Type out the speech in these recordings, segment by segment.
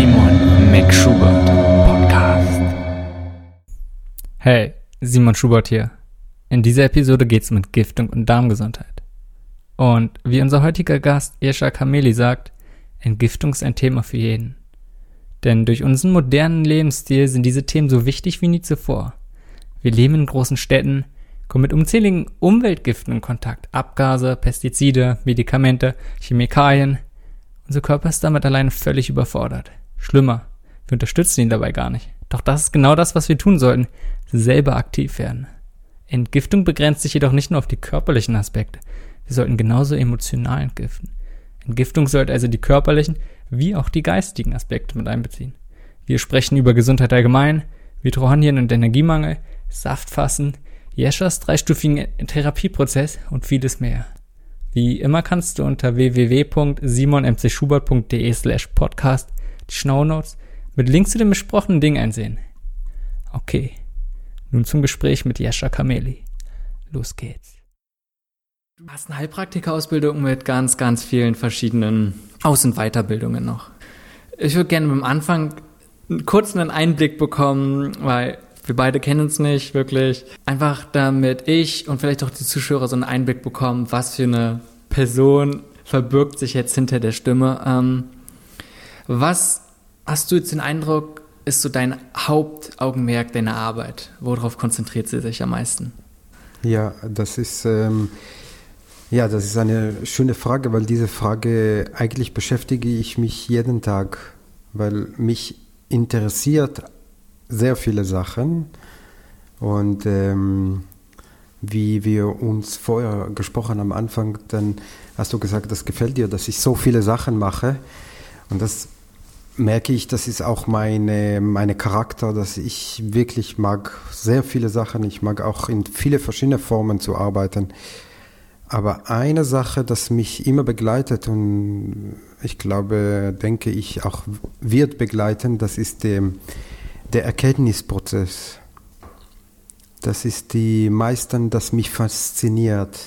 Simon McSchubert Podcast. Hey, Simon Schubert hier. In dieser Episode geht's um Entgiftung und Darmgesundheit. Und wie unser heutiger Gast Irsha Kameli sagt, Entgiftung ist ein Thema für jeden. Denn durch unseren modernen Lebensstil sind diese Themen so wichtig wie nie zuvor. Wir leben in großen Städten, kommen mit unzähligen Umweltgiften in Kontakt. Abgase, Pestizide, Medikamente, Chemikalien. Unser Körper ist damit allein völlig überfordert. Schlimmer, wir unterstützen ihn dabei gar nicht. Doch das ist genau das, was wir tun sollten, selber aktiv werden. Entgiftung begrenzt sich jedoch nicht nur auf die körperlichen Aspekte. Wir sollten genauso emotional entgiften. Entgiftung sollte also die körperlichen wie auch die geistigen Aspekte mit einbeziehen. Wir sprechen über Gesundheit allgemein, Mitochondrien und Energiemangel, Saftfassen, Jeschers dreistufigen Therapieprozess und vieles mehr. Wie immer kannst du unter www.simonmcschubert.de slash podcast die Shownotes mit Links zu den besprochenen Dingen einsehen. Okay, nun zum Gespräch mit Jescha Kameli. Los geht's. Du hast eine Heilpraktika-Ausbildung mit ganz, ganz vielen verschiedenen Aus- und Weiterbildungen noch. Ich würde gerne am Anfang kurz einen Einblick bekommen, weil wir beide kennen uns nicht wirklich. Einfach damit ich und vielleicht auch die Zuschauer so einen Einblick bekommen, was für eine Person verbirgt sich jetzt hinter der Stimme. Ähm, was hast du jetzt den Eindruck, ist so dein Hauptaugenmerk deiner Arbeit? Worauf konzentriert sie sich am meisten? Ja, das ist, ähm, ja, das ist eine schöne Frage, weil diese Frage eigentlich beschäftige ich mich jeden Tag, weil mich interessiert sehr viele Sachen und ähm, wie wir uns vorher gesprochen am Anfang, dann hast du gesagt, das gefällt dir, dass ich so viele Sachen mache und das merke ich, das ist auch meine, meine Charakter, dass ich wirklich mag sehr viele Sachen. Ich mag auch in viele verschiedene Formen zu arbeiten. Aber eine Sache, das mich immer begleitet und ich glaube, denke ich, auch wird begleiten, das ist der, der Erkenntnisprozess. Das ist die meisten, das mich fasziniert.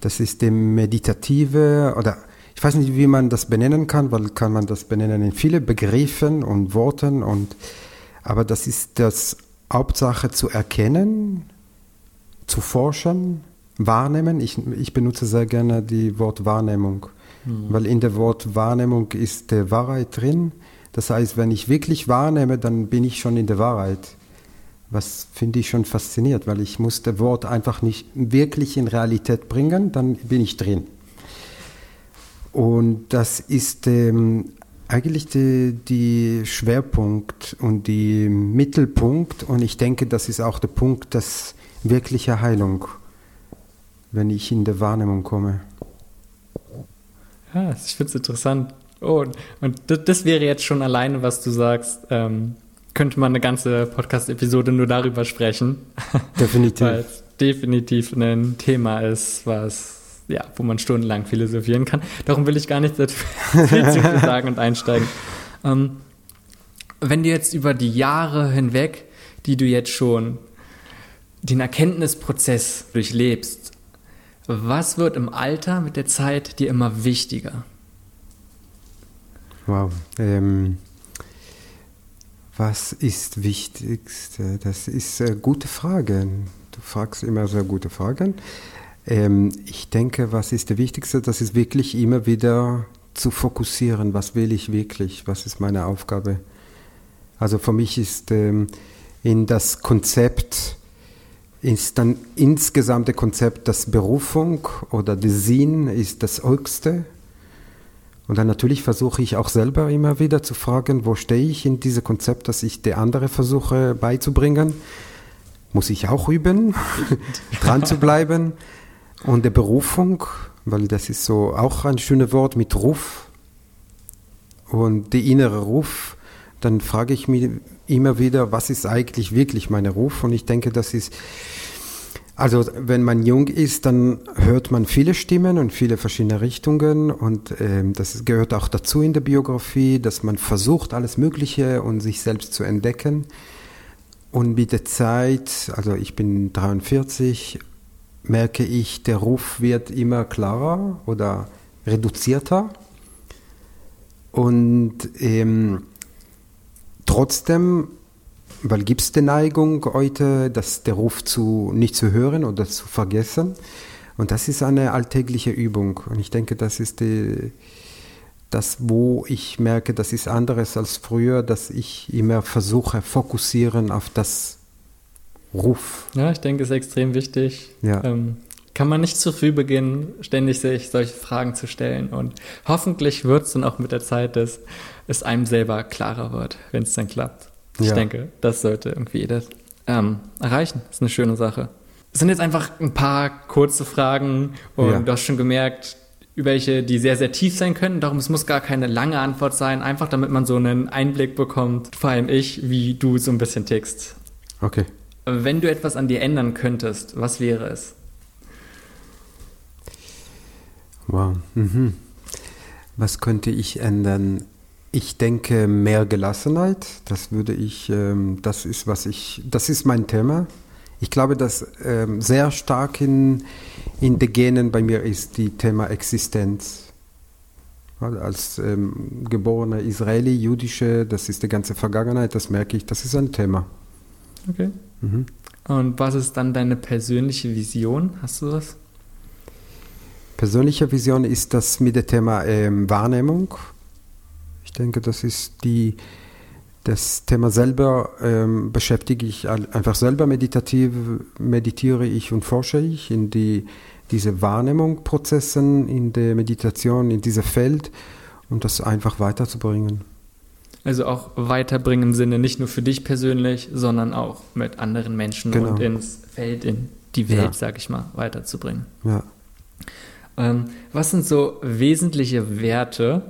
Das ist der meditative oder ich weiß nicht, wie man das benennen kann, weil kann man das benennen in viele Begriffen und Worten und aber das ist das Hauptsache zu erkennen, zu forschen, wahrnehmen. Ich, ich benutze sehr gerne die Wort Wahrnehmung, mhm. weil in der Wort Wahrnehmung ist der Wahrheit drin. Das heißt, wenn ich wirklich wahrnehme, dann bin ich schon in der Wahrheit. Was finde ich schon fasziniert, weil ich muss das Wort einfach nicht wirklich in Realität bringen, dann bin ich drin. Und das ist ähm, eigentlich die, die, Schwerpunkt und die Mittelpunkt. Und ich denke, das ist auch der Punkt des wirkliche Heilung, wenn ich in der Wahrnehmung komme. Ja, ich finde es interessant. Oh, und das wäre jetzt schon alleine, was du sagst. Ähm, könnte man eine ganze Podcast-Episode nur darüber sprechen. Definitiv. Weil es definitiv ein Thema ist, was ja, wo man stundenlang philosophieren kann. Darum will ich gar nicht dazu sagen und einsteigen. Ähm, wenn du jetzt über die Jahre hinweg, die du jetzt schon den Erkenntnisprozess durchlebst, was wird im Alter mit der Zeit dir immer wichtiger? Wow. Ähm, was ist wichtigst? Das ist eine gute Frage. Du fragst immer sehr gute Fragen. Ähm, ich denke, was ist der Wichtigste? Das ist wirklich immer wieder zu fokussieren. Was will ich wirklich? Was ist meine Aufgabe? Also für mich ist ähm, in das Konzept, ist dann insgesamte Konzept das Berufung oder der Sinn ist das Höchste. Und dann natürlich versuche ich auch selber immer wieder zu fragen, wo stehe ich in diesem Konzept, das ich der andere versuche beizubringen. Muss ich auch üben, dran zu bleiben. Und der Berufung, weil das ist so auch ein schönes Wort mit Ruf und der innere Ruf, dann frage ich mich immer wieder, was ist eigentlich wirklich mein Ruf? Und ich denke, das ist, also wenn man jung ist, dann hört man viele Stimmen und viele verschiedene Richtungen und ähm, das gehört auch dazu in der Biografie, dass man versucht, alles Mögliche und sich selbst zu entdecken. Und mit der Zeit, also ich bin 43 merke ich, der Ruf wird immer klarer oder reduzierter. Und ähm, trotzdem, weil gibt es die Neigung heute, dass der Ruf zu nicht zu hören oder zu vergessen. Und das ist eine alltägliche Übung. Und ich denke, das ist die, das, wo ich merke, das ist anderes als früher, dass ich immer versuche, fokussieren auf das Ruf. Ja, ich denke, es ist extrem wichtig. Ja. Ähm, kann man nicht zu früh beginnen, ständig sich solche Fragen zu stellen. Und hoffentlich wird es dann auch mit der Zeit, dass es einem selber klarer wird, wenn es dann klappt. Ich Ja. denke, das sollte irgendwie jeder ähm, erreichen. Das ist eine schöne Sache. Es sind jetzt einfach ein paar kurze Fragen und Ja. du hast schon gemerkt, welche, die sehr, sehr tief sein können. Darum, es muss gar keine lange Antwort sein, einfach damit man so einen Einblick bekommt, vor allem ich, wie du so ein bisschen tickst. Okay. Wenn du etwas an dir ändern könntest, was wäre es? Wow. Mhm. Was könnte ich ändern? Ich denke mehr Gelassenheit. Das würde ich, ähm, das ist was ich, das ist mein Thema. Ich glaube, dass ähm, sehr stark in, in den Genen bei mir ist die Thema Existenz. Als ähm, geborener Israeli, jüdische, das ist die ganze Vergangenheit, das merke ich, das ist ein Thema. Okay. Mhm. Und was ist dann deine persönliche Vision? Hast du das? Persönliche Vision ist das mit dem Thema ähm, Wahrnehmung. Ich denke, das ist die, das Thema selber ähm, beschäftige ich einfach selber meditativ, meditiere ich und forsche ich in die, diese Wahrnehmungsprozessen, in der Meditation, in diesem Feld und das einfach weiterzubringen. Also auch weiterbringen im Sinne nicht nur für dich persönlich, sondern auch mit anderen Menschen Genau. und ins Feld, in die Welt, Ja. sag ich mal, weiterzubringen. Ja. Ähm, was sind so wesentliche Werte,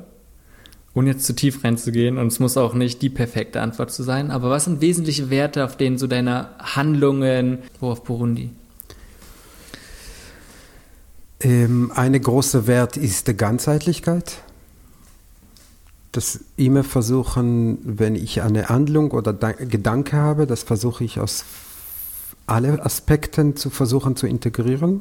ohne jetzt zu tief reinzugehen, und es muss auch nicht die perfekte Antwort zu sein, aber was sind wesentliche Werte, auf denen so deine Handlungen, wo auf Burundi? Ähm, eine große Wert ist die Ganzheitlichkeit. Das immer versuchen, wenn ich eine Handlung oder Da- Gedanke habe, das versuche ich aus alle Aspekten zu versuchen zu integrieren.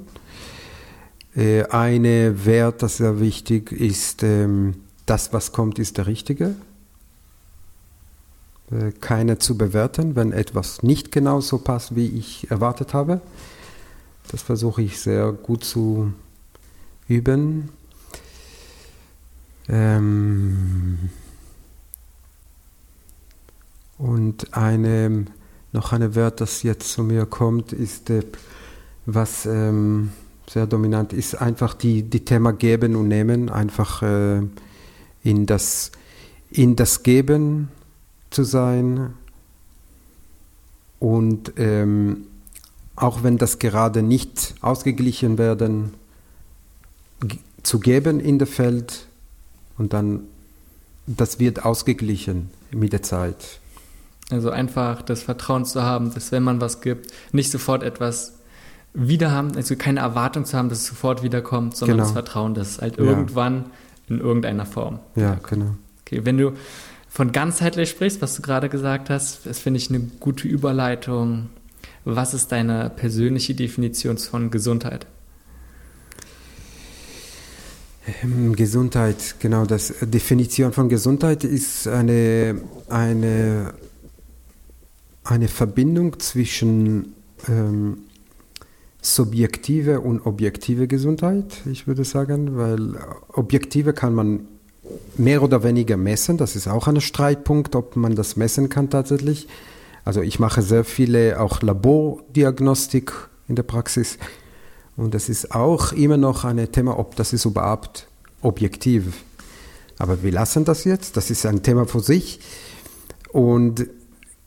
Äh, eine Wert, das sehr wichtig ist, ähm, das, was kommt, ist der Richtige. Äh, keine zu bewerten, wenn etwas nicht genau so passt, wie ich erwartet habe. Das versuche ich sehr gut zu üben. Ähm und eine, noch eine Wert, das jetzt zu mir kommt, ist, äh, was ähm, sehr dominant ist, einfach die, die Thema Geben und Nehmen, einfach äh, in, das, in das Geben zu sein. Und ähm, auch wenn das gerade nicht ausgeglichen werden, zu geben in der Feld und dann das wird ausgeglichen mit der Zeit. Also einfach das Vertrauen zu haben, dass wenn man was gibt, nicht sofort etwas wieder haben, also keine Erwartung zu haben, dass es sofort wiederkommt, sondern Genau. das Vertrauen, dass es halt Ja. irgendwann in irgendeiner Form. Ja, genau. Okay, wenn du von ganzheitlich sprichst, was du gerade gesagt hast, das finde ich eine gute Überleitung. Was ist deine persönliche Definition von Gesundheit? Ähm, Gesundheit, genau, das Definition von Gesundheit ist eine, eine, eine Verbindung zwischen ähm, subjektive und objektive Gesundheit, ich würde sagen, weil objektive kann man mehr oder weniger messen, das ist auch ein Streitpunkt, ob man das messen kann tatsächlich. Also ich mache sehr viele auch Labordiagnostik in der Praxis und das ist auch immer noch ein Thema, ob das ist überhaupt objektiv. Aber wir lassen das jetzt, das ist ein Thema für sich. Und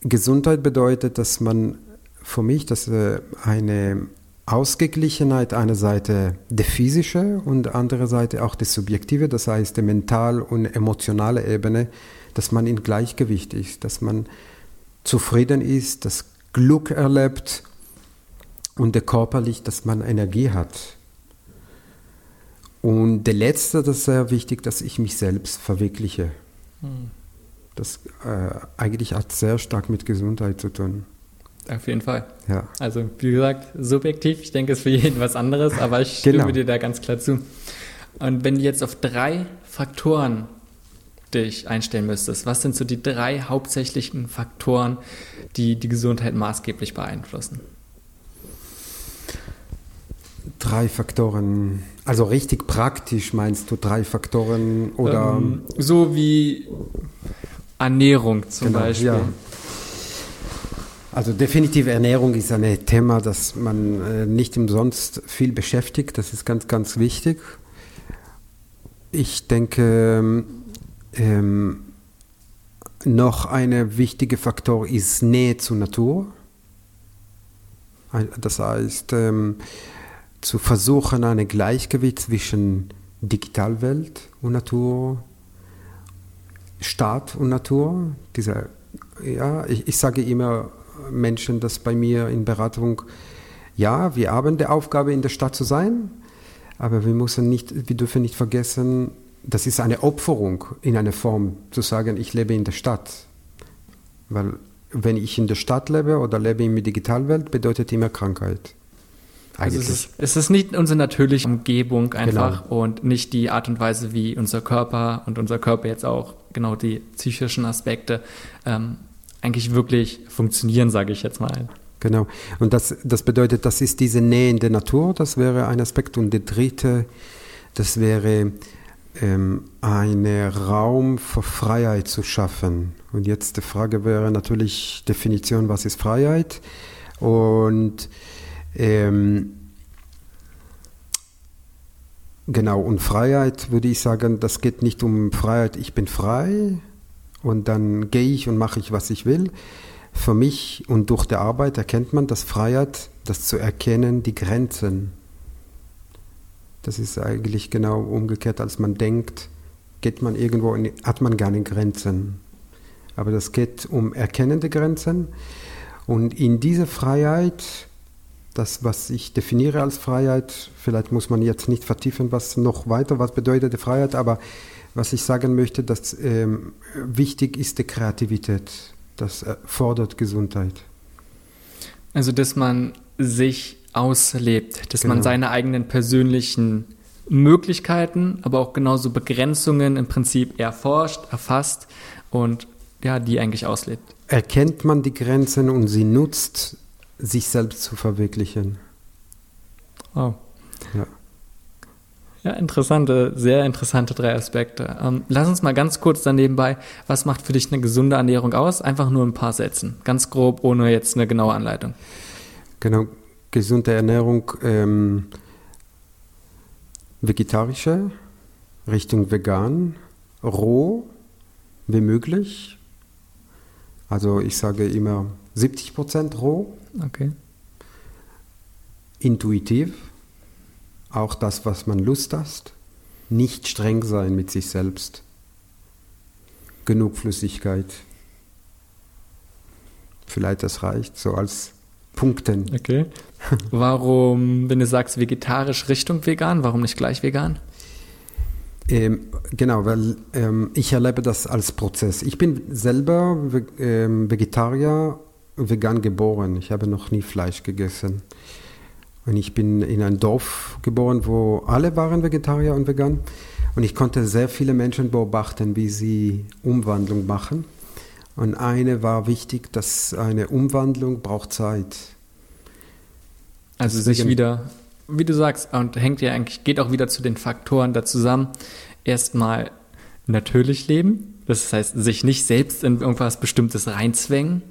Gesundheit bedeutet, dass man für mich, dass äh, eine Ausgeglichenheit einer Seite der physische und andere Seite auch die subjektive, das heißt die mental und emotionale Ebene, dass man in Gleichgewicht ist, dass man zufrieden ist, das Glück erlebt und der körperlich, dass man Energie hat. Und der letzte, das ist sehr wichtig, dass ich mich selbst verwirkliche. Das äh, eigentlich hat sehr stark mit Gesundheit zu tun. Auf jeden Fall. Ja. Also, wie gesagt, subjektiv, ich denke, es ist für jeden was anderes, aber ich stimme Genau. dir da ganz klar zu. Und wenn du jetzt auf drei Faktoren dich einstellen müsstest, was sind so die drei hauptsächlichen Faktoren, die die Gesundheit maßgeblich beeinflussen? Drei Faktoren, also richtig praktisch meinst du drei Faktoren oder? Ähm, so wie Ernährung zum genau, Beispiel. Ja. Also definitiv Ernährung ist ein Thema, das man äh, nicht umsonst viel beschäftigt. Das ist ganz, ganz wichtig. Ich denke, ähm, noch ein wichtiger Faktor ist Nähe zur Natur. Das heißt, ähm, zu versuchen, ein Gleichgewicht zwischen Digitalwelt und Natur, Staat und Natur. Diese, ja, ich, ich sage immer Menschen, dass bei mir in Beratung, ja, wir haben die Aufgabe, in der Stadt zu sein, aber wir, müssen nicht, wir dürfen nicht vergessen, das ist eine Opferung in einer Form, zu sagen, ich lebe in der Stadt. Weil wenn ich in der Stadt lebe oder lebe in der Digitalwelt, bedeutet immer Krankheit. Also es ist, es ist nicht unsere natürliche Umgebung einfach genau. und nicht die Art und Weise, wie unser Körper und unser Körper jetzt auch genau die psychischen Aspekte ähm, eigentlich wirklich funktionieren, sage ich jetzt mal. Genau. Und das, das bedeutet, das ist diese Nähe in der Natur, das wäre ein Aspekt. Und der dritte, das wäre ähm, einen Raum für Freiheit zu schaffen. Und jetzt die Frage wäre natürlich Definition, was ist Freiheit? Und ähm, genau, und Freiheit würde ich sagen, das geht nicht um Freiheit, ich bin frei und dann gehe ich und mache ich, was ich will, für mich und durch die Arbeit erkennt man, dass Freiheit, das zu erkennen, die Grenzen. Das ist eigentlich genau umgekehrt, als man denkt, geht man irgendwo, in, hat man gar nicht Grenzen. Aber das geht um erkennende Grenzen. Und in diese Freiheit, das, was ich definiere als Freiheit, vielleicht muss man jetzt nicht vertiefen, was noch weiter, was bedeutet Freiheit, aber was ich sagen möchte, dass ähm, wichtig ist die Kreativität. Das fordert Gesundheit. Also, dass man sich auslebt, dass genau. man seine eigenen persönlichen Möglichkeiten, aber auch genauso Begrenzungen im Prinzip erforscht, erfasst und ja, die eigentlich auslebt. Erkennt man die Grenzen und sie nutzt, sich selbst zu verwirklichen. Oh. Ja. Ja, interessante, sehr interessante drei Aspekte. Ähm, lass uns mal ganz kurz dann nebenbei, was macht für dich eine gesunde Ernährung aus? Einfach nur ein paar Sätzen, ganz grob, ohne jetzt eine genaue Anleitung. Genau, gesunde Ernährung, ähm, vegetarische, Richtung vegan, roh, wie möglich. Also ich sage immer 70% roh. Okay. Intuitiv auch das, was man Lust hat, nicht streng sein mit sich selbst. Genug Flüssigkeit. Vielleicht das reicht, so als Punkten. Okay. Warum, wenn du sagst vegetarisch Richtung vegan, warum nicht gleich vegan? Ähm, genau, weil ähm, ich erlebe das als Prozess. Ich bin selber ähm, Vegetarier, vegan geboren. Ich habe noch nie Fleisch gegessen. Und ich bin in ein Dorf geboren, wo alle waren Vegetarier und vegan. Und ich konnte sehr viele Menschen beobachten, wie sie Umwandlung machen. Und eine war wichtig, dass eine Umwandlung braucht Zeit. Also Deswegen, sich wieder, wie du sagst, und hängt ja eigentlich, geht auch wieder zu den Faktoren da zusammen. Erstmal natürlich leben, das heißt, sich nicht selbst in irgendwas Bestimmtes reinzwängen,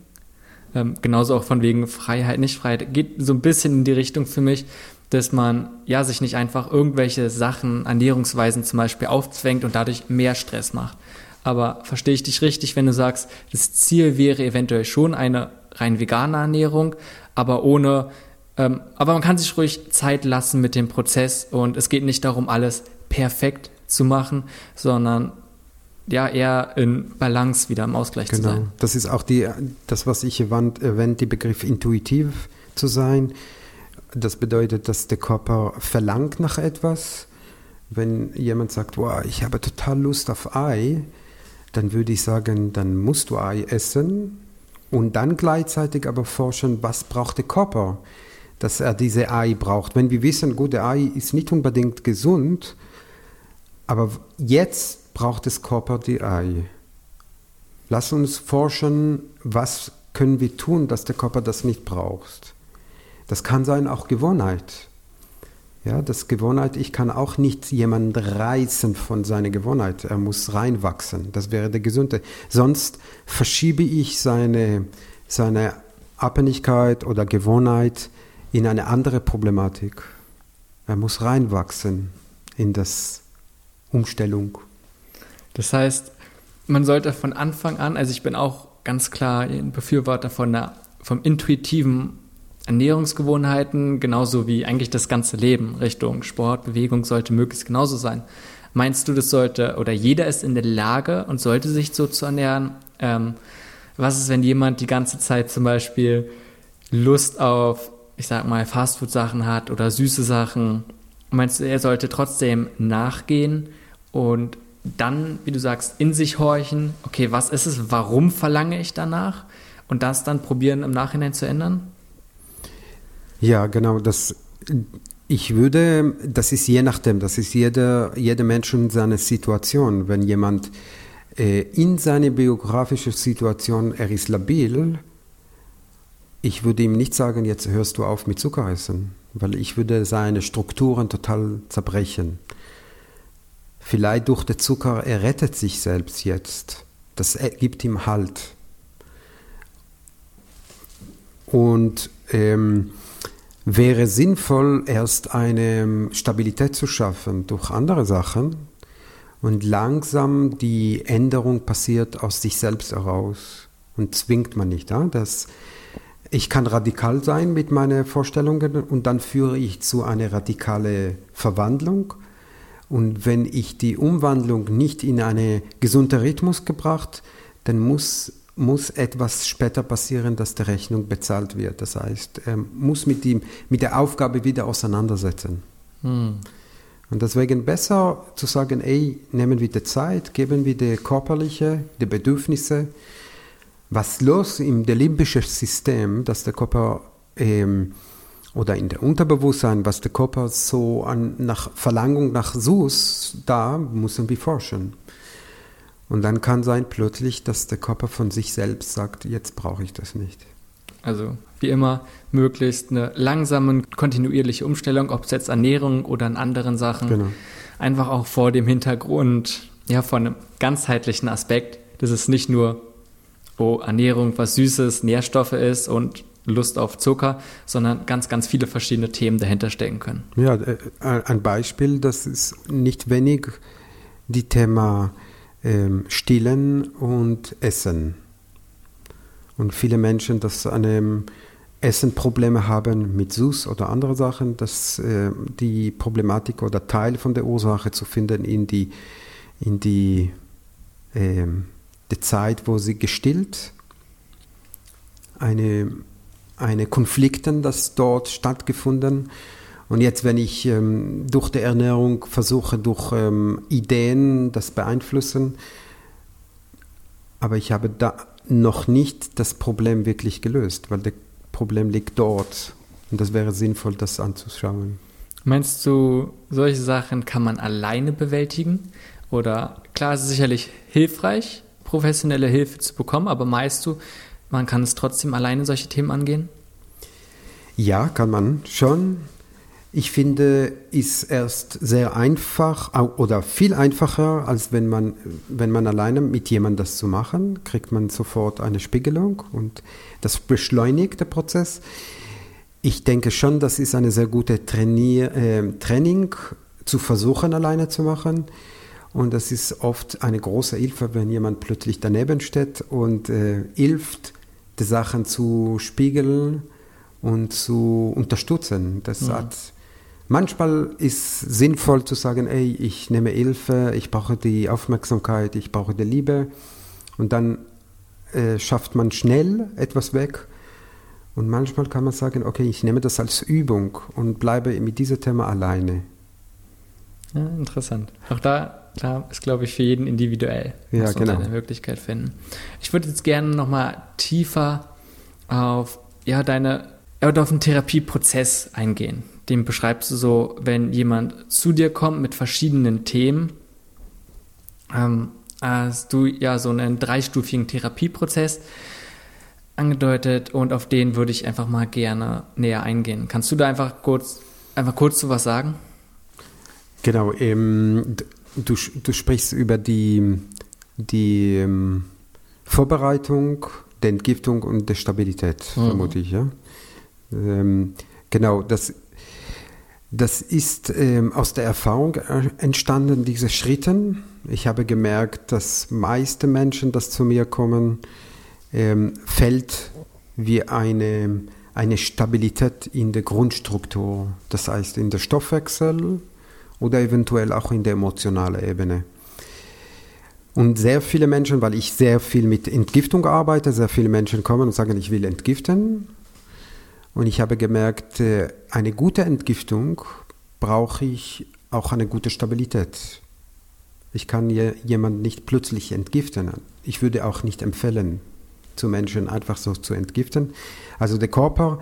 ähm, genauso auch von wegen Freiheit, nicht Freiheit. Geht so ein bisschen in die Richtung für mich, dass man ja sich nicht einfach irgendwelche Sachen, Ernährungsweisen zum Beispiel aufzwängt und dadurch mehr Stress macht. Aber verstehe ich dich richtig, wenn du sagst, das Ziel wäre eventuell schon eine rein vegane Ernährung, aber ohne, ähm, aber man kann sich ruhig Zeit lassen mit dem Prozess und es geht nicht darum, alles perfekt zu machen, sondern ja eher in Balance wieder im Ausgleich genau. zu sein. Das ist auch die, das, was ich erwähnt, die Begriff intuitiv zu sein. Das bedeutet, dass der Körper verlangt nach etwas. Wenn jemand sagt, wow, ich habe total Lust auf Ei, dann würde ich sagen, dann musst du Ei essen und dann gleichzeitig aber forschen, was braucht der Körper, dass er diese Ei braucht. Wenn wir wissen, gut, der Ei ist nicht unbedingt gesund, aber jetzt braucht es Körper die Ei? Lass uns forschen, was können wir tun, dass der Körper das nicht braucht. Das kann sein auch Gewohnheit. Ja, das Gewohnheit, ich kann auch nicht jemanden reißen von seiner Gewohnheit. Er muss reinwachsen. Das wäre der Gesunde. Sonst verschiebe ich seine, seine Abhängigkeit oder Gewohnheit in eine andere Problematik. Er muss reinwachsen in das Umstellung. Das heißt, man sollte von Anfang an, also ich bin auch ganz klar ein Befürworter von der, vom intuitiven Ernährungsgewohnheiten, genauso wie eigentlich das ganze Leben Richtung Sport, Bewegung sollte möglichst genauso sein. Meinst du, das sollte, oder jeder ist in der Lage und sollte sich so zu ernähren? Ähm, was ist, wenn jemand die ganze Zeit zum Beispiel Lust auf, ich sag mal, Fastfood-Sachen hat oder süße Sachen? Meinst du, er sollte trotzdem nachgehen und dann, wie du sagst, in sich horchen, okay, was ist es, warum verlange ich danach? Und das dann probieren im Nachhinein zu ändern? Ja, genau. Das, ich würde, das ist je nachdem, das ist jeder, Mensch in seiner Situation. Wenn jemand äh, in seiner biografischen Situation, er ist labil, ich würde ihm nicht sagen, jetzt hörst du auf mit Zucker essen, weil ich würde seine Strukturen total zerbrechen. Vielleicht durch den Zucker, er rettet sich selbst jetzt. Das gibt ihm Halt. Und ähm, wäre sinnvoll, erst eine Stabilität zu schaffen durch andere Sachen und langsam die Änderung passiert aus sich selbst heraus und zwingt man nicht. Ja? Das, ich kann radikal sein mit meinen Vorstellungen und dann führe ich zu einer radikalen Verwandlung. Und wenn ich die Umwandlung nicht in einen gesunden Rhythmus gebracht, dann muss muss etwas später passieren, dass die Rechnung bezahlt wird. Das heißt, er muss mit, ihm, mit der Aufgabe wieder auseinandersetzen. Hm. Und deswegen besser zu sagen, ey, nehmen wir die Zeit, geben wir die körperliche, die Bedürfnisse. Was los im limbischen System, dass der Körper ähm, oder in der Unterbewusstsein, was der Körper so an, nach Verlangung nach Sus, da müssen wir forschen. Und dann kann sein plötzlich, dass der Körper von sich selbst sagt, jetzt brauche ich das nicht. Also wie immer möglichst eine langsame, kontinuierliche Umstellung, ob es jetzt Ernährung oder an anderen Sachen. Genau. Einfach auch vor dem Hintergrund, ja, von einem ganzheitlichen Aspekt. Das ist nicht nur, oh, Ernährung, was Süßes, Nährstoffe ist und Lust auf Zucker, sondern ganz, ganz viele verschiedene Themen dahinter stecken können. Ja, äh, ein Beispiel, das ist nicht wenig die Thema ähm, Stillen und Essen. Und viele Menschen, das eine Essenprobleme haben mit Sus oder andere Sachen, dass äh, die Problematik oder Teil von der Ursache zu finden in die, in die, äh, die Zeit, wo sie gestillt, eine, eine Konflikten, das dort stattgefunden und jetzt, wenn ich ähm, durch die Ernährung versuche, durch ähm, Ideen das beeinflussen, aber ich habe da noch nicht das Problem wirklich gelöst, weil das Problem liegt dort. Und das wäre sinnvoll, das anzuschauen. Meinst du, solche Sachen kann man alleine bewältigen? Oder klar, es ist sicherlich hilfreich, professionelle Hilfe zu bekommen, aber meinst du, man kann es trotzdem alleine solche Themen angehen? Ja, kann man schon. Ich finde, ist erst sehr einfach oder viel einfacher, als wenn man, wenn man alleine mit jemandem das zu machen, kriegt man sofort eine Spiegelung und das beschleunigt den Prozess. Ich denke schon, das ist eine sehr gute Trainier, äh, Training, zu versuchen, alleine zu machen. Und das ist oft eine große Hilfe, wenn jemand plötzlich daneben steht und äh, hilft, die Sachen zu spiegeln und zu unterstützen. Das ja. hat Manchmal ist sinnvoll zu sagen, ey, ich nehme Hilfe, ich brauche die Aufmerksamkeit, ich brauche die Liebe. Und dann äh, schafft man schnell etwas weg. Und manchmal kann man sagen, okay, ich nehme das als Übung und bleibe mit diesem Thema alleine. Ja, interessant. Auch da, klar, ist, glaube ich, für jeden individuell. Ja, muss genau. eine Möglichkeit finden. Ich würde jetzt gerne nochmal tiefer auf, ja, deine, auf den Therapieprozess eingehen den beschreibst du so, wenn jemand zu dir kommt mit verschiedenen Themen, ähm, hast du ja so einen dreistufigen Therapieprozess angedeutet und auf den würde ich einfach mal gerne näher eingehen. Kannst du da einfach kurz, einfach kurz zu was sagen? Genau, ähm, du, du sprichst über die, die ähm, Vorbereitung, der Entgiftung und der Stabilität, mhm. vermute ich. Ja? Ähm, genau, das, das ist ähm, aus der Erfahrung äh, entstanden, diese Schritte. Ich habe gemerkt, dass meiste Menschen, die zu mir kommen, ähm, fällt wie eine, eine Stabilität in der Grundstruktur, das heißt in der Stoffwechsel oder eventuell auch in der emotionalen Ebene. Und sehr viele Menschen, weil ich sehr viel mit Entgiftung arbeite, sehr viele Menschen kommen und sagen, ich will entgiften. Und ich habe gemerkt, äh, eine gute Entgiftung brauche ich auch eine gute Stabilität. Ich kann jemanden nicht plötzlich entgiften. Ich würde auch nicht empfehlen, zu Menschen einfach so zu entgiften. Also der Körper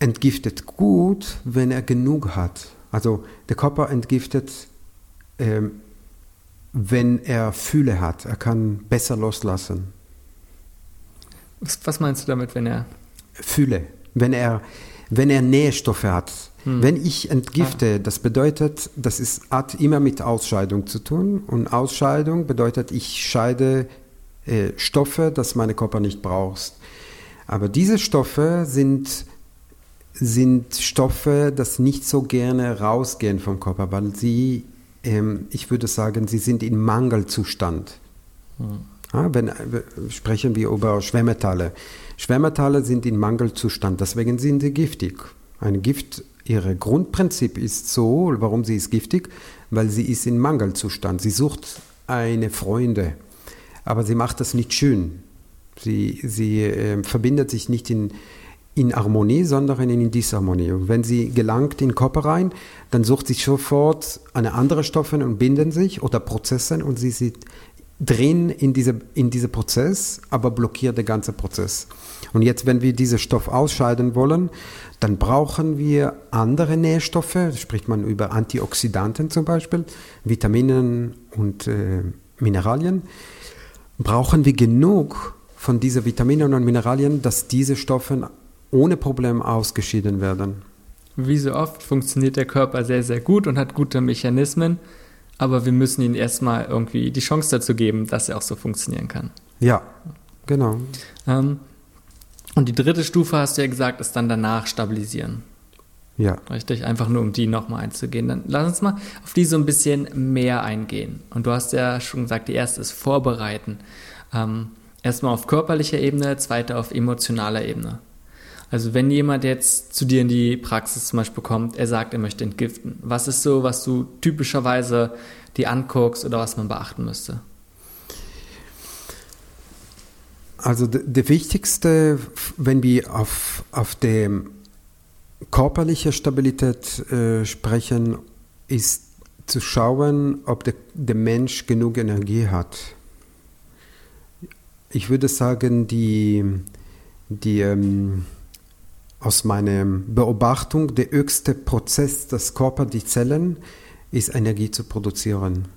entgiftet gut, wenn er genug hat. Also der Körper entgiftet, ähm, wenn er Fühle hat. Er kann besser loslassen. Was, meinst du damit, wenn er? Fühle. Wenn er, wenn er Nährstoffe hat. Hm. Wenn ich entgifte, ah. das bedeutet, das ist, hat immer mit Ausscheidung zu tun. Und Ausscheidung bedeutet, ich scheide äh, Stoffe, das meine Körper nicht braucht. Aber diese Stoffe sind sind Stoffe, das nicht so gerne rausgehen vom Körper, weil sie, ähm, ich würde sagen, sie sind in Mangelzustand. Hm. Ja, wenn, sprechen wir über Schwermetalle. Schwermetalle sind in Mangelzustand, deswegen sind sie giftig. Ein Gift, ihr Grundprinzip ist so, warum sie ist giftig, weil sie ist in Mangelzustand. Sie sucht eine Freunde, aber sie macht das nicht schön. Sie, sie äh, verbindet sich nicht in, in Harmonie, sondern in Disharmonie. Und wenn sie gelangt in den Körper rein, dann sucht sie sofort eine andere Stoffe und binden sich oder Prozesse und sie sind drin in diese, in diese Prozess, aber blockiert den ganzen Prozess. Und jetzt, wenn wir diesen Stoff ausscheiden wollen, dann brauchen wir andere Nährstoffe, spricht man über Antioxidanten zum Beispiel, Vitaminen und äh, Mineralien. Brauchen wir genug von diesen Vitaminen und Mineralien, dass diese Stoffe ohne Problem ausgeschieden werden. Wie so oft funktioniert der Körper sehr, sehr gut und hat gute Mechanismen, aber wir müssen ihm erstmal irgendwie die Chance dazu geben, dass er auch so funktionieren kann. Ja, genau. Ähm, und die dritte Stufe, hast du ja gesagt, ist dann danach stabilisieren. Ja. Richtig, einfach nur um die nochmal einzugehen. Dann lass uns mal auf die so ein bisschen mehr eingehen. Und du hast ja schon gesagt, die erste ist Vorbereiten. Ähm, erstmal auf körperlicher Ebene, zweite auf emotionaler Ebene. Also wenn jemand jetzt zu dir in die Praxis zum Beispiel kommt, er sagt, er möchte entgiften, was ist so, was du typischerweise dir anguckst oder was man beachten müsste? Also der wichtigste, wenn wir auf, auf die körperliche Stabilität äh, sprechen, ist zu schauen, ob der, der Mensch genug Energie hat. Ich würde sagen, die, die ähm, aus meiner Beobachtung, der höchste Prozess des Körpers, die Zellen, ist Energie zu produzieren.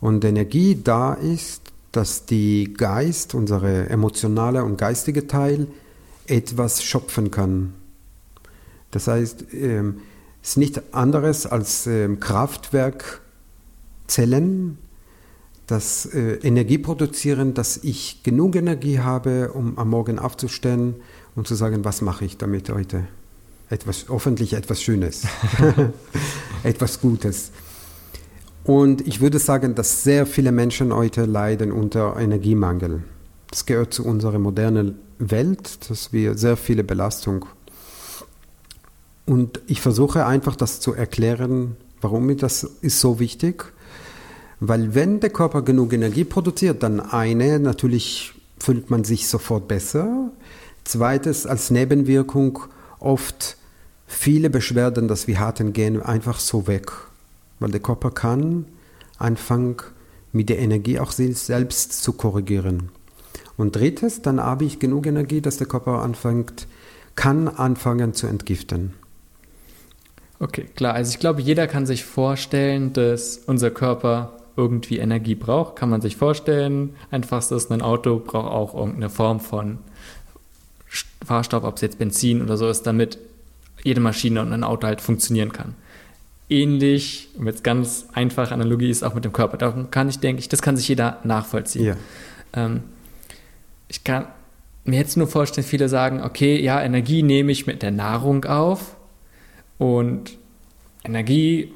Und Energie da ist, dass die Geist, unsere emotionale und geistige Teil, etwas schöpfen kann. Das heißt, ähm, es ist nichts anderes als ähm, Kraftwerkzellen, das äh, Energie produzieren, dass ich genug Energie habe, um am Morgen aufzustehen und zu sagen, was mache ich damit heute? Etwas, hoffentlich etwas Schönes, etwas Gutes. Und ich würde sagen, dass sehr viele Menschen heute leiden unter Energiemangel. Das gehört zu unserer modernen Welt, dass wir sehr viele Belastung. Und ich versuche einfach das zu erklären, warum das ist so wichtig. Weil wenn der Körper genug Energie produziert, dann eine, natürlich fühlt man sich sofort besser. Zweites, als Nebenwirkung oft viele Beschwerden, dass wir hatten, gehen einfach so weg. Weil der Körper kann anfangen, mit der Energie auch sich selbst zu korrigieren. Und drittes, dann habe ich genug Energie, dass der Körper anfängt, kann anfangen zu entgiften. Okay, klar. Also ich glaube, jeder kann sich vorstellen, dass unser Körper irgendwie Energie braucht. Kann man sich vorstellen. Einfachstes, ein Auto braucht auch irgendeine Form von Fahrstoff, ob es jetzt Benzin oder so ist, damit jede Maschine und ein Auto halt funktionieren kann. Ähnlich, und jetzt ganz einfache Analogie ist auch mit dem Körper. Darum kann ich, denke ich, das kann sich jeder nachvollziehen. Ja. Ähm, ich kann mir jetzt nur vorstellen, viele sagen, okay, ja, Energie nehme ich mit der Nahrung auf und Energie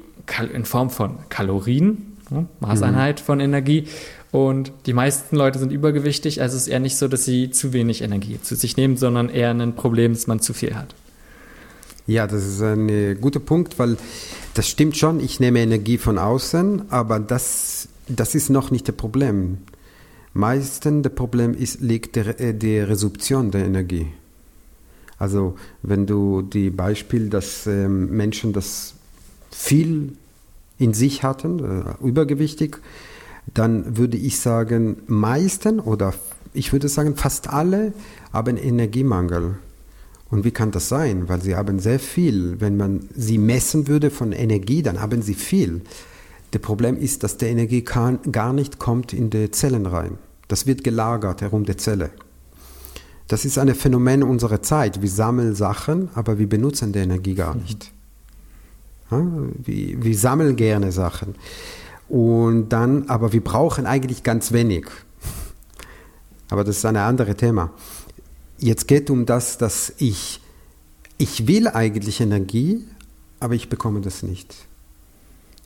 in Form von Kalorien, ne, Maßeinheit mhm. von Energie. Und die meisten Leute sind übergewichtig, also es ist eher nicht so, dass sie zu wenig Energie zu sich nehmen, sondern eher ein Problem, dass man zu viel hat. Ja, das ist ein äh, guter Punkt, weil das stimmt schon, ich nehme Energie von außen, aber das, das ist noch nicht das Problem. Meistens das Problem ist, liegt der, äh, die Resorption der Energie. Also wenn du die Beispiel, dass ähm, Menschen das viel in sich hatten, äh, übergewichtig, dann würde ich sagen, meisten oder ich würde sagen fast alle haben Energiemangel. Und wie kann das sein? Weil sie haben sehr viel. Wenn man sie messen würde von Energie, dann haben sie viel. Das Problem ist, dass die Energie kann, gar nicht kommt in die Zellen rein. Das wird gelagert herum der Zelle. Das ist ein Phänomen unserer Zeit. Wir sammeln Sachen, aber wir benutzen die Energie gar nicht. Wir, wir sammeln gerne Sachen. Und dann, aber wir brauchen eigentlich ganz wenig. Aber das ist ein anderes Thema. Jetzt geht es um das, dass ich, ich will eigentlich Energie, aber ich bekomme das nicht.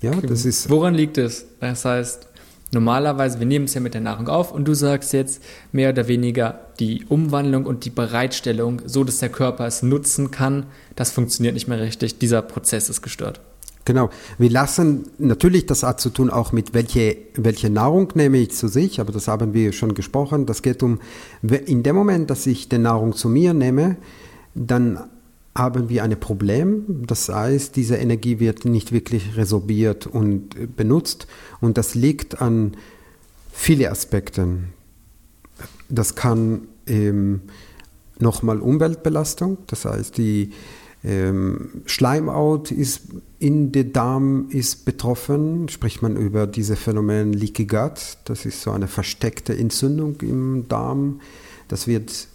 Ja, okay. das ist. Woran liegt es? Das heißt, normalerweise, wir nehmen es ja mit der Nahrung auf und du sagst jetzt mehr oder weniger die Umwandlung und die Bereitstellung, so dass der Körper es nutzen kann, das funktioniert nicht mehr richtig. Dieser Prozess ist gestört. Genau. Wir lassen natürlich, das hat zu tun auch mit welche, welche Nahrung nehme ich zu sich, aber das haben wir schon gesprochen. Das geht um, in dem Moment, dass ich die Nahrung zu mir nehme, dann haben wir ein Problem. Das heißt, diese Energie wird nicht wirklich resorbiert und benutzt. Und das liegt an vielen Aspekten. Das kann ähm, nochmal Umweltbelastung, das heißt, die ähm, Schleimhaut ist in den Darm ist betroffen, spricht man über diese Phänomen Leaky Gut. Das ist so eine versteckte Entzündung im Darm. Das wird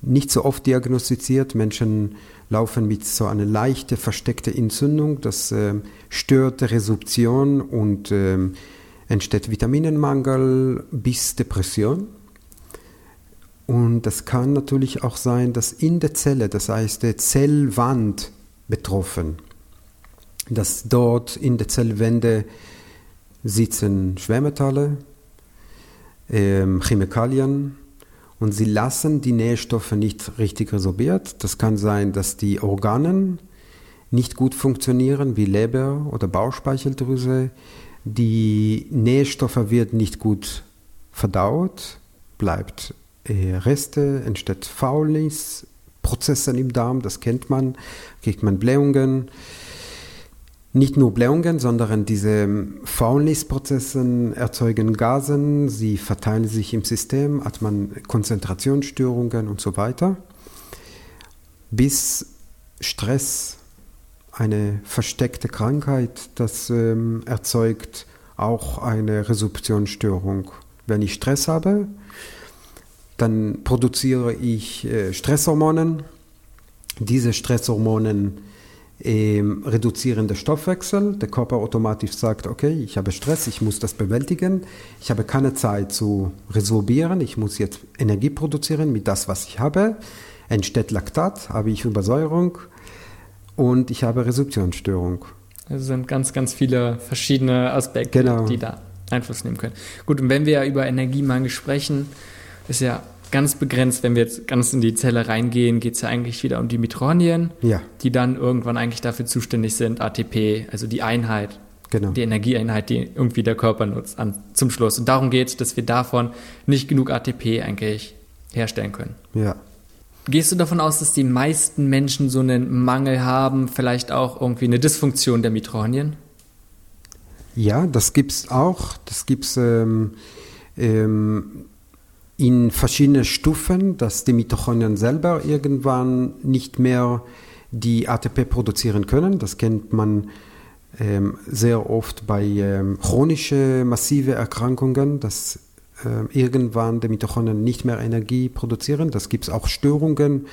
nicht so oft diagnostiziert. Menschen laufen mit so einer leichten versteckten Entzündung. Das äh, stört die Resorption und äh, entsteht Vitaminenmangel bis Depression. Und das kann natürlich auch sein, dass in der Zelle, das heißt der Zellwand betroffen, dass dort in der Zellwände sitzen Schwermetalle, ähm, Chemikalien und sie lassen die Nährstoffe nicht richtig resorbiert. Das kann sein, dass die Organe nicht gut funktionieren, wie Leber oder Bauchspeicheldrüse. Die Nährstoffe werden nicht gut verdaut, bleibt äh, Reste, entsteht Faulis, Prozesse im Darm, das kennt man, kriegt man Blähungen. Nicht nur Blähungen, sondern diese Faulis-Prozesse erzeugen Gasen, sie verteilen sich im System, hat man Konzentrationsstörungen und so weiter. Bis Stress, eine versteckte Krankheit, das ähm, erzeugt auch eine Resorptionsstörung. Wenn ich Stress habe, dann produziere ich äh, Stresshormone. Diese Stresshormone äh, reduzieren den Stoffwechsel. Der Körper automatisch sagt, okay, ich habe Stress, ich muss das bewältigen. Ich habe keine Zeit zu resorbieren. Ich muss jetzt Energie produzieren mit das, was ich habe. Entsteht Laktat, habe ich Übersäuerung und ich habe Resorptionsstörung. Es sind ganz, ganz viele verschiedene Aspekte, genau. die da Einfluss nehmen können. Gut, und wenn wir über Energiemangel sprechen, ist ja ganz begrenzt, wenn wir jetzt ganz in die Zelle reingehen, geht es ja eigentlich wieder um die Mitochondrien, ja. die dann irgendwann eigentlich dafür zuständig sind, ATP, also die Einheit, genau. die Energieeinheit, die irgendwie der Körper nutzt, an, zum Schluss. Und darum geht es, dass wir davon nicht genug ATP eigentlich herstellen können. Ja. Gehst du davon aus, dass die meisten Menschen so einen Mangel haben, vielleicht auch irgendwie eine Dysfunktion der Mitochondrien? Ja, das gibt es auch. Das gibt es ähm, ähm, in verschiedenen Stufen, dass die Mitochondrien selber irgendwann nicht mehr die ATP produzieren können. Das kennt man ähm, sehr oft bei ähm, chronische massive Erkrankungen, dass äh, irgendwann die Mitochondrien nicht mehr Energie produzieren. Das gibt es auch Störungen.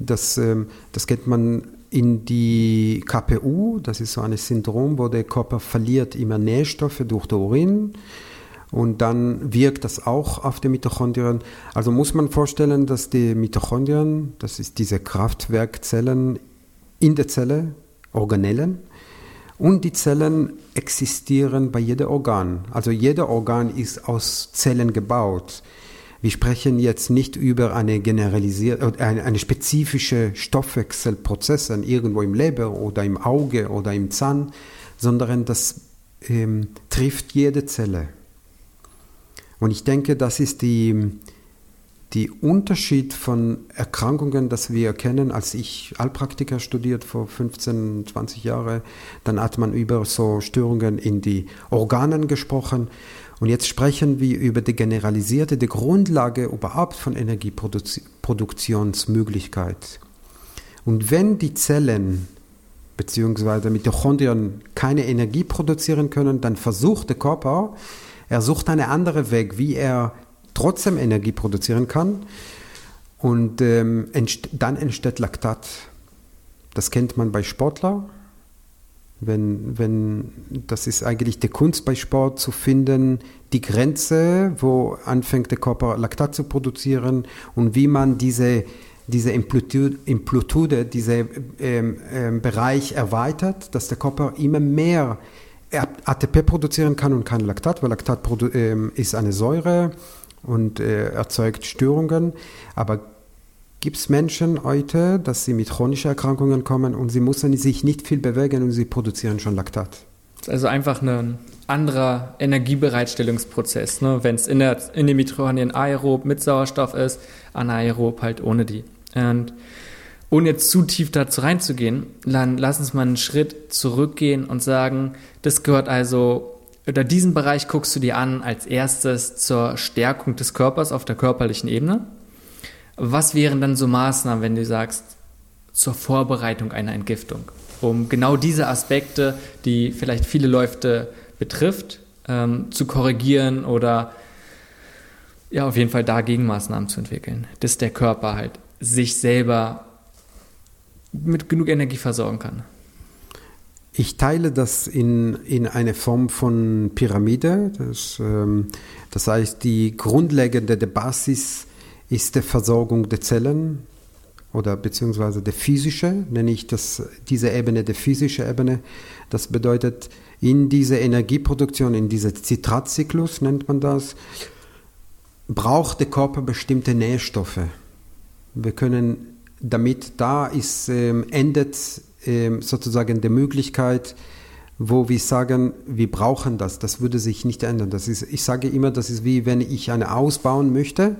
Das, ähm, das kennt man in die KPU, das ist so ein Syndrom, wo der Körper verliert immer Nährstoffe durch den Urin und dann wirkt das auch auf die Mitochondrien. Also muss man vorstellen, dass die Mitochondrien, das ist diese Kraftwerkzellen in der Zelle, Organellen, und die Zellen existieren bei jedem Organ. Also jeder Organ ist aus Zellen gebaut. Wir sprechen jetzt nicht über eine generalisierte, eine, eine spezifische Stoffwechselprozesse irgendwo im Leber oder im Auge oder im Zahn, sondern das ähm, trifft jede Zelle. Und ich denke, das ist die, die Unterschied von Erkrankungen, das wir kennen, als ich Allpraktiker studiert vor 15, 20 Jahren, dann hat man über so Störungen in die Organen gesprochen. Und jetzt sprechen wir über die generalisierte, die Grundlage überhaupt von Energieproduktionsmöglichkeit. Und wenn die Zellen bzw. Mitochondrien keine Energie produzieren können, dann versucht der Körper, er sucht einen anderen Weg, wie er trotzdem Energie produzieren kann. Und ähm, entst dann entsteht Laktat. Das kennt man bei Sportlern. Wenn, wenn, das ist eigentlich die Kunst bei Sport zu finden, die Grenze, wo anfängt der Körper Laktat zu produzieren und wie man diese, diese Amplitude, Amplitude diesen ähm, ähm, Bereich erweitert, dass der Körper immer mehr ATP produzieren kann und kein Laktat, weil Laktat ähm, ist eine Säure und äh, erzeugt Störungen. Aber gibt es Menschen heute, dass sie mit chronischen Erkrankungen kommen und sie müssen sich nicht viel bewegen und sie produzieren schon Laktat? Also einfach ein anderer Energiebereitstellungsprozess, ne? wenn es in, den Mitochondrien aerob mit Sauerstoff ist, anaerob halt ohne die. Und ohne jetzt zu tief dazu reinzugehen, dann lass uns mal einen Schritt zurückgehen und sagen, das gehört also, oder diesen Bereich guckst du dir an als erstes zur Stärkung des Körpers auf der körperlichen Ebene. Was wären dann so Maßnahmen, wenn du sagst, zur Vorbereitung einer Entgiftung? Um genau diese Aspekte, die vielleicht viele Leute betrifft, ähm, zu korrigieren oder ja, auf jeden Fall dagegen Maßnahmen zu entwickeln, dass der Körper halt sich selber mit genug Energie versorgen kann. Ich teile das in, in eine Form von Pyramide. Das, ähm, das heißt, die grundlegende die Basis ist die Versorgung der Zellen oder beziehungsweise der physische, nenne ich das, diese Ebene, der physische Ebene. Das bedeutet, in dieser Energieproduktion, in diesem Zitratzyklus nennt man das, braucht der Körper bestimmte Nährstoffe. Wir können damit da ist, ähm, endet ähm, sozusagen die Möglichkeit, wo wir sagen, wir brauchen das. Das würde sich nicht ändern. Das ist, ich sage immer, das ist wie wenn ich eine ausbauen möchte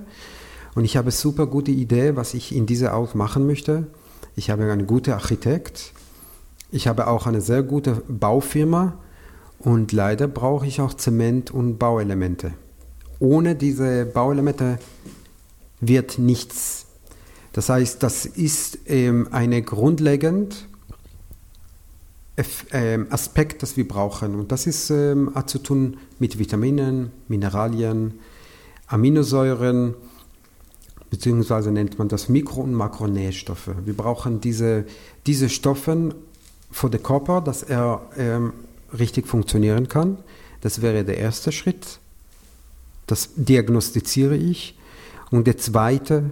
und ich habe super gute Idee, was ich in dieser Haus machen möchte. Ich habe einen guten Architekt. Ich habe auch eine sehr gute Baufirma und leider brauche ich auch Zement und Bauelemente. Ohne diese Bauelemente wird nichts das heißt, das ist ähm, eine grundlegend ähm, Aspekt, das wir brauchen. Und das ist, ähm, hat zu tun mit Vitaminen, Mineralien, Aminosäuren, beziehungsweise nennt man das Mikro- und Makronährstoffe. Wir brauchen diese, diese Stoffe für den Körper, dass er ähm, richtig funktionieren kann. Das wäre der erste Schritt. Das diagnostiziere ich. Und der zweite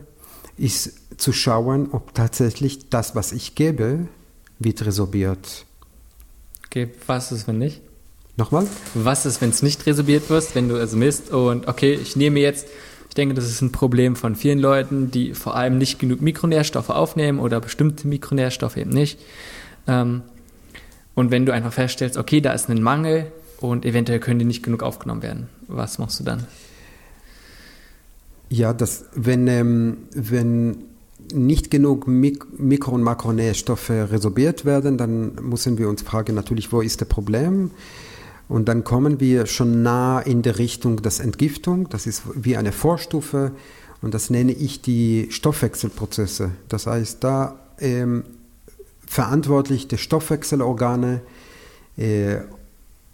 ist zu schauen, ob tatsächlich das, was ich gebe, wird resorbiert. Okay, was ist, wenn nicht? Nochmal? Was ist, wenn es nicht resorbiert wird, wenn du also misst und okay, ich nehme jetzt, ich denke, das ist ein Problem von vielen Leuten, die vor allem nicht genug Mikronährstoffe aufnehmen oder bestimmte Mikronährstoffe eben nicht. Ähm, und wenn du einfach feststellst, okay, da ist ein Mangel und eventuell können die nicht genug aufgenommen werden, was machst du dann? Ja, das, wenn, ähm, wenn nicht genug Mik Mikro- und Makronährstoffe resorbiert werden, dann müssen wir uns fragen, natürlich, wo ist das Problem? Und dann kommen wir schon nah in der Richtung der Entgiftung. Das ist wie eine Vorstufe und das nenne ich die Stoffwechselprozesse. Das heißt, da ähm, verantwortlich die Stoffwechselorgane äh,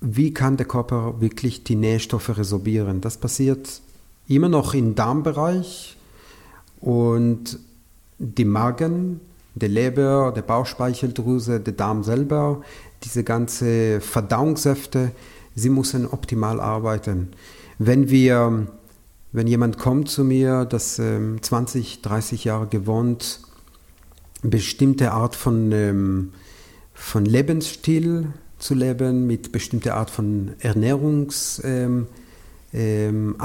wie kann der Körper wirklich die Nährstoffe resorbieren. Das passiert immer noch im Darmbereich und die Magen, der Leber, der Bauchspeicheldrüse, der Darm selber, diese ganze Verdauungssäfte, sie müssen optimal arbeiten. Wenn wir, wenn jemand kommt zu mir, das ähm, 20, 30 Jahre gewohnt, bestimmte Art von, ähm, von Lebensstil zu leben, mit bestimmter Art von Ernährungsart, ähm, ähm,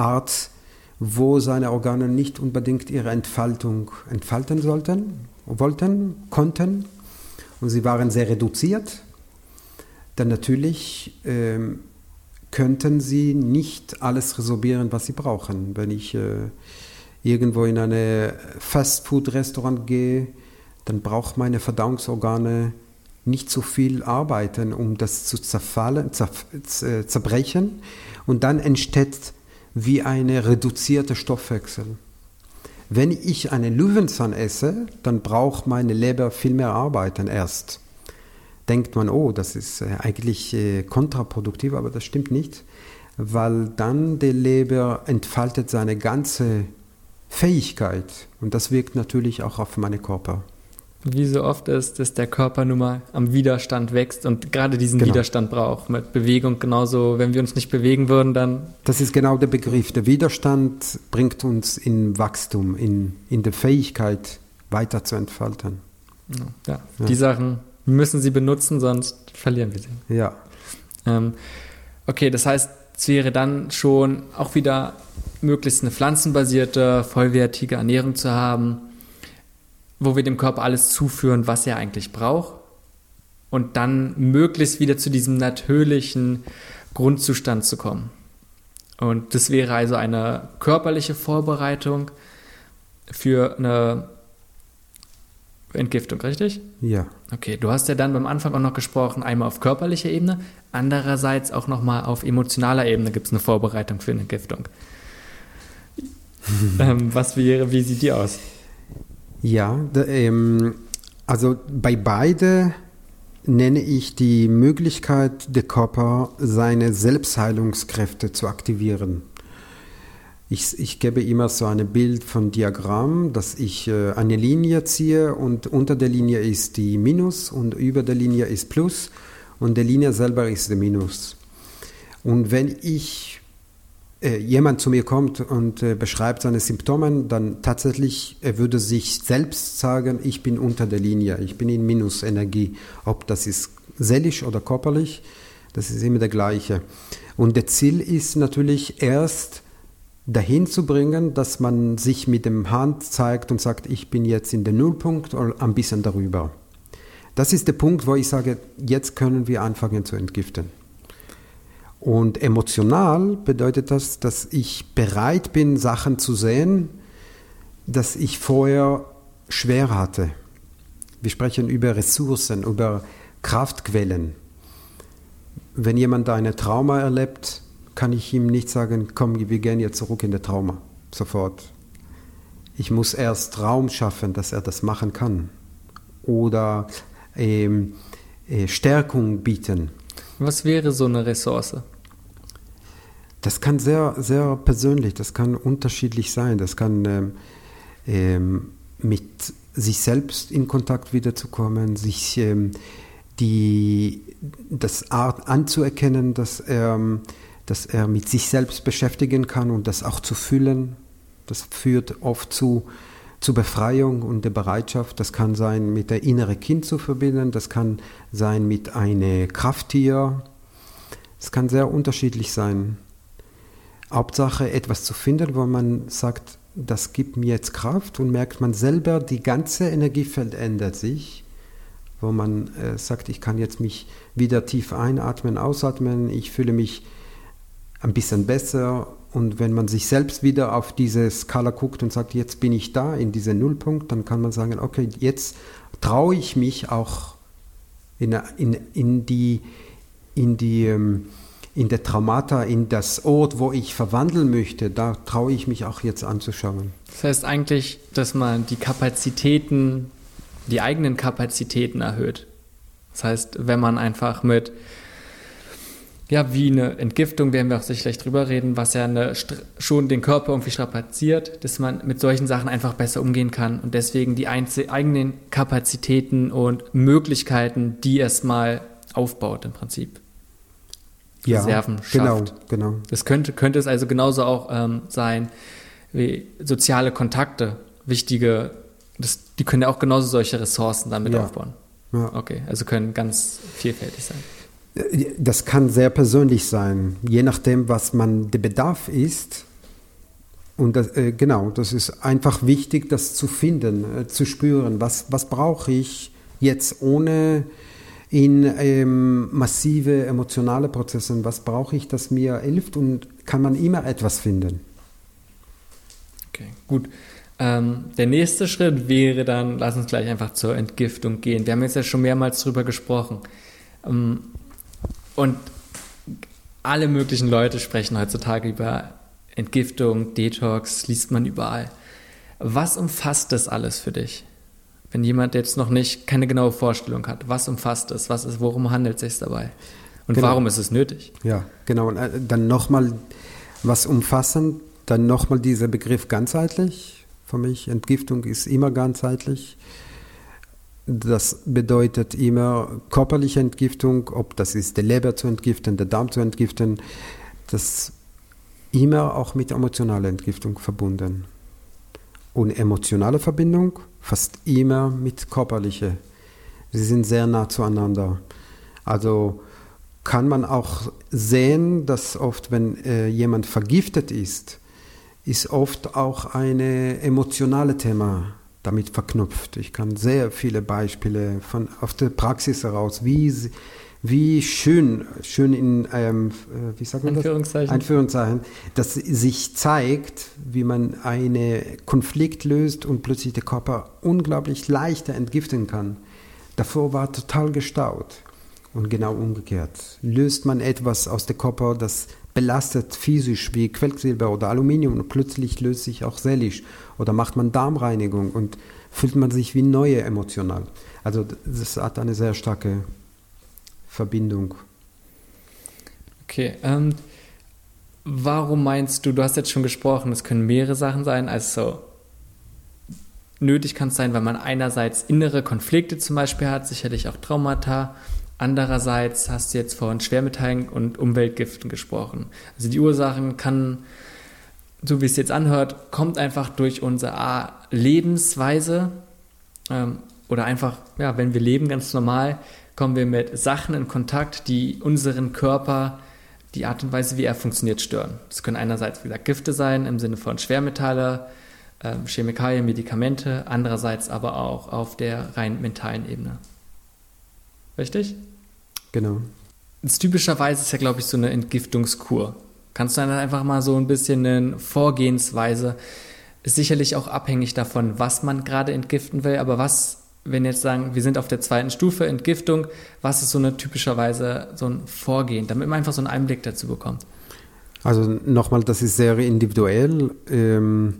wo seine Organe nicht unbedingt ihre Entfaltung entfalten sollten, wollten, konnten. Und sie waren sehr reduziert. Dann natürlich ähm, könnten sie nicht alles resorbieren, was sie brauchen. Wenn ich äh, irgendwo in ein Fastfood-Restaurant gehe, dann braucht meine Verdauungsorgane nicht so viel arbeiten, um das zu zerfallen, zer, zerbrechen. Und dann entsteht wie eine reduzierte Stoffwechsel. Wenn ich einen Löwenzahn esse, dann braucht meine Leber viel mehr arbeiten erst. Denkt man, oh, das ist äh, eigentlich äh, kontraproduktiv, aber das stimmt nicht, weil dann die Leber entfaltet seine ganze Fähigkeit und das wirkt natürlich auch auf meinen Körper wie so oft ist, dass der Körper nun mal am Widerstand wächst und gerade diesen genau. Widerstand braucht. Mit Bewegung genauso, wenn wir uns nicht bewegen würden, dann. Das ist genau der Begriff. Der Widerstand bringt uns in Wachstum, in, in der Fähigkeit, weiter zu entfalten. Ja, ja. die Sachen müssen Sie benutzen, sonst verlieren wir sie. Ja. Ähm, okay, das heißt, es wäre dann schon auch wieder möglichst eine pflanzenbasierte, vollwertige Ernährung zu haben wo wir dem Körper alles zuführen, was er eigentlich braucht und dann möglichst wieder zu diesem natürlichen Grundzustand zu kommen. Und das wäre also eine körperliche Vorbereitung für eine Entgiftung, richtig? Ja. Okay, du hast ja dann beim Anfang auch noch gesprochen, einmal auf körperlicher Ebene, andererseits auch nochmal auf emotionaler Ebene gibt es eine Vorbereitung für eine Entgiftung. ähm, was wäre, wie sieht die aus? Ja, ähm, also bei beide nenne ich die Möglichkeit, der Körper seine Selbstheilungskräfte zu aktivieren. Ich, ich gebe immer so ein Bild von Diagramm, dass ich äh, eine Linie ziehe und unter der Linie ist die Minus und über der Linie ist Plus und der Linie selber ist der Minus. Und wenn ich jemand zu mir kommt und äh, beschreibt seine Symptome, dann tatsächlich, er würde sich selbst sagen, ich bin unter der Linie, ich bin in Minusenergie. Ob das ist seelisch oder körperlich, das ist immer der gleiche. Und der Ziel ist natürlich erst dahin zu bringen, dass man sich mit dem Hand zeigt und sagt, ich bin jetzt in der Nullpunkt oder ein bisschen darüber. Das ist der Punkt, wo ich sage, jetzt können wir anfangen zu entgiften. Und emotional bedeutet das, dass ich bereit bin, Sachen zu sehen, dass ich vorher schwer hatte. Wir sprechen über Ressourcen, über Kraftquellen. Wenn jemand eine Trauma erlebt, kann ich ihm nicht sagen, komm, wir gehen jetzt zurück in das Trauma, sofort. Ich muss erst Raum schaffen, dass er das machen kann. Oder ähm, äh, Stärkung bieten. Was wäre so eine Ressource? Das kann sehr, sehr persönlich, das kann unterschiedlich sein. Das kann ähm, ähm, mit sich selbst in Kontakt wiederzukommen, sich ähm, die, das Art anzuerkennen, dass er, dass er mit sich selbst beschäftigen kann und das auch zu fühlen. Das führt oft zu, zu Befreiung und der Bereitschaft. Das kann sein, mit der innere Kind zu verbinden, das kann sein mit einem Krafttier. Es kann sehr unterschiedlich sein. Hauptsache etwas zu finden, wo man sagt, das gibt mir jetzt Kraft und merkt man selber, die ganze Energiefeld ändert sich, wo man äh, sagt, ich kann jetzt mich wieder tief einatmen, ausatmen, ich fühle mich ein bisschen besser und wenn man sich selbst wieder auf diese Skala guckt und sagt, jetzt bin ich da in diesem Nullpunkt, dann kann man sagen, okay, jetzt traue ich mich auch in, in, in die, in die ähm, in der Traumata, in das Ort, wo ich verwandeln möchte, da traue ich mich auch jetzt anzuschauen. Das heißt eigentlich, dass man die Kapazitäten, die eigenen Kapazitäten erhöht. Das heißt, wenn man einfach mit ja, wie eine Entgiftung, werden wir auch sicherlich drüber reden, was ja eine, schon den Körper irgendwie strapaziert, dass man mit solchen Sachen einfach besser umgehen kann und deswegen die eigenen Kapazitäten und Möglichkeiten, die erstmal aufbaut im Prinzip. Ja, Reserven genau, schafft. genau. Das könnte, könnte es also genauso auch ähm, sein, wie soziale Kontakte, wichtige, das, die können ja auch genauso solche Ressourcen damit Ja. aufbauen. Ja. Okay, also können ganz vielfältig sein. Das kann sehr persönlich sein, je nachdem, was man der Bedarf ist. Und das, äh, genau, das ist einfach wichtig, das zu finden, äh, zu spüren, was, was brauche ich jetzt ohne in ähm, massive emotionale Prozesse, was brauche ich, das mir hilft und kann man immer etwas finden. Okay, gut. Ähm, der nächste Schritt wäre dann, lass uns gleich einfach zur Entgiftung gehen. Wir haben jetzt ja schon mehrmals drüber gesprochen. Ähm, und alle möglichen Leute sprechen heutzutage über Entgiftung, Detox, liest man überall. Was umfasst das alles für dich? Wenn jemand jetzt noch nicht keine genaue Vorstellung hat, was umfasst es? Was ist, worum handelt es sich dabei? Und Genau. warum ist es nötig? Ja, genau. Und äh, dann nochmal was umfassend, dann nochmal dieser Begriff ganzheitlich. Für mich, Entgiftung ist immer ganzheitlich. Das bedeutet immer körperliche Entgiftung, ob das ist der Leber zu entgiften, der Darm zu entgiften, das immer auch mit emotionaler Entgiftung verbunden. Und emotionale Verbindung fast immer mit körperlicher. Sie sind sehr nah zueinander. Also kann man auch sehen, dass oft, wenn äh, jemand vergiftet ist, ist oft auch ein emotionales Thema damit verknüpft. Ich kann sehr viele Beispiele von aus der Praxis heraus, wie, wie schön, schön in, ähm, äh, wie sagt man das? Anführungszeichen. Anführungszeichen, dass sich zeigt, wie man einen Konflikt löst und plötzlich der Körper unglaublich leichter entgiften kann. Davor war total gestaut. Und genau umgekehrt. Löst man etwas aus dem Körper, das belastet physisch wie Quecksilber oder Aluminium und plötzlich löst sich auch seelisch. Oder macht man Darmreinigung und fühlt man sich wie neu emotional. Also das hat eine sehr starke Verbindung. Okay, ähm, warum meinst du, du hast jetzt schon gesprochen, es können mehrere Sachen sein, also nötig kann es sein, weil man einerseits innere Konflikte zum Beispiel hat, sicherlich auch Traumata, andererseits hast du jetzt von Schwermetallen und Umweltgiften gesprochen. Also die Ursachen kann, so wie es jetzt anhört, kommt einfach durch unsere Lebensweise ähm, oder einfach, ja, wenn wir leben ganz normal, kommen wir mit Sachen in Kontakt, die unseren Körper, die Art und Weise, wie er funktioniert, stören. Das können einerseits, wie gesagt, Gifte sein im Sinne von Schwermetalle, ähm, Chemikalien, Medikamente, andererseits aber auch auf der rein mentalen Ebene. Richtig? Genau. Typischerweise ist ja, glaube ich, so eine Entgiftungskur. Kannst du dann einfach mal so ein bisschen eine Vorgehensweise, ist sicherlich auch abhängig davon, was man gerade entgiften will, aber was, wenn jetzt sagen, wir sind auf der zweiten Stufe Entgiftung, was ist so eine typischerweise so ein Vorgehen, damit man einfach so einen Einblick dazu bekommt? Also nochmal, das ist sehr individuell. Ähm,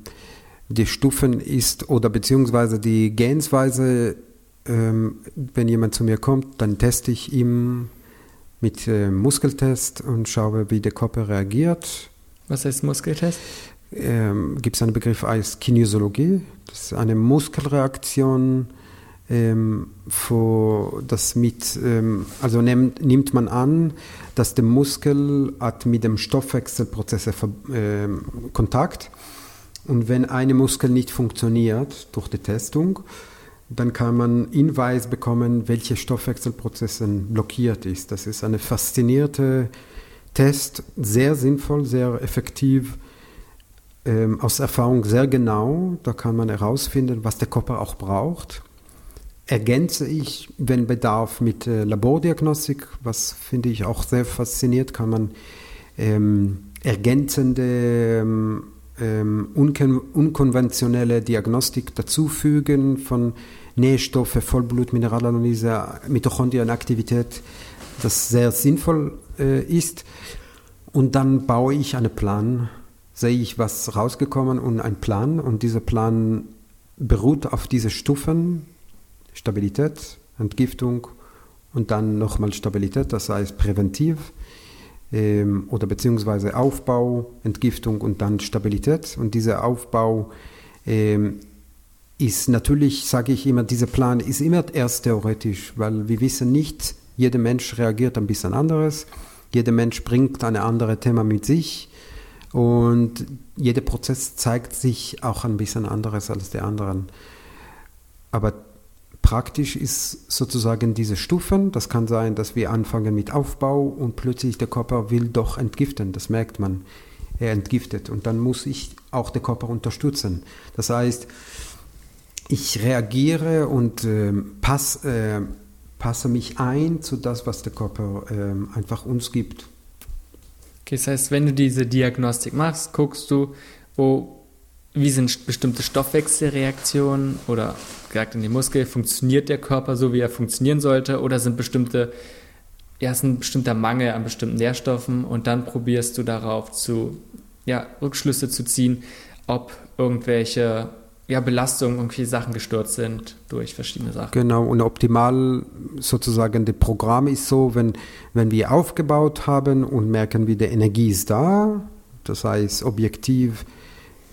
die Stufen ist oder beziehungsweise die Gehensweise, ähm, wenn jemand zu mir kommt, dann teste ich ihm mit äh, Muskeltest und schaue, wie der Körper reagiert. Was heißt Muskeltest? Ähm, Gibt es einen Begriff als Kinesiologie? Das ist eine Muskelreaktion, ähm, wo das mit, ähm, also nimmt, nimmt man an, dass der Muskel hat mit dem Stoffwechselprozess ähm, Kontakt und wenn eine Muskel nicht funktioniert durch die Testung, dann kann man Hinweis bekommen, welche Stoffwechselprozesse blockiert ist. Das ist eine faszinierte Test, sehr sinnvoll, sehr effektiv, ähm, aus Erfahrung sehr genau. Da kann man herausfinden, was der Körper auch braucht. Ergänze ich, wenn Bedarf, mit äh, Labordiagnostik, was finde ich auch sehr fasziniert, kann man ähm, ergänzende ähm, ähm, unkon unkonventionelle Diagnostik dazufügen von Nährstoffe, Vollblut, Mineralanalyse, Mitochondrienaktivität, das sehr sinnvoll äh, ist. Und dann baue ich einen Plan, sehe ich, was rausgekommen und einen Plan. Und dieser Plan beruht auf diese Stufen, Stabilität, Entgiftung und dann nochmal Stabilität, das heißt präventiv. ähm, oder beziehungsweise Aufbau, Entgiftung und dann Stabilität. Und dieser Aufbau ähm, ist natürlich, sage ich immer, dieser Plan ist immer erst theoretisch, weil wir wissen nicht, jeder Mensch reagiert ein bisschen anderes, jeder Mensch bringt ein anderes Thema mit sich und jeder Prozess zeigt sich auch ein bisschen anderes als der anderen. Aber praktisch ist sozusagen diese Stufen. Das kann sein, dass wir anfangen mit Aufbau und plötzlich der Körper will doch entgiften. Das merkt man. Er entgiftet und dann muss ich auch den Körper unterstützen. Das heißt, ich reagiere und äh, pass, äh, passe mich ein zu das, was der Körper äh, einfach uns gibt. Okay, das heißt, wenn du diese Diagnostik machst, guckst du, wo, wie sind bestimmte Stoffwechselreaktionen oder gesagt in den Muskel, funktioniert der Körper so, wie er funktionieren sollte oder sind bestimmte, ja, ist ein bestimmter Mangel an bestimmten Nährstoffen und dann probierst du darauf zu, ja, Rückschlüsse zu ziehen, ob irgendwelche ja, Belastungen, irgendwie Sachen gestört sind durch verschiedene Sachen. Genau, und optimal sozusagen das Programm ist so, wenn, wenn wir aufgebaut haben und merken, wie die Energie ist da, das heißt objektiv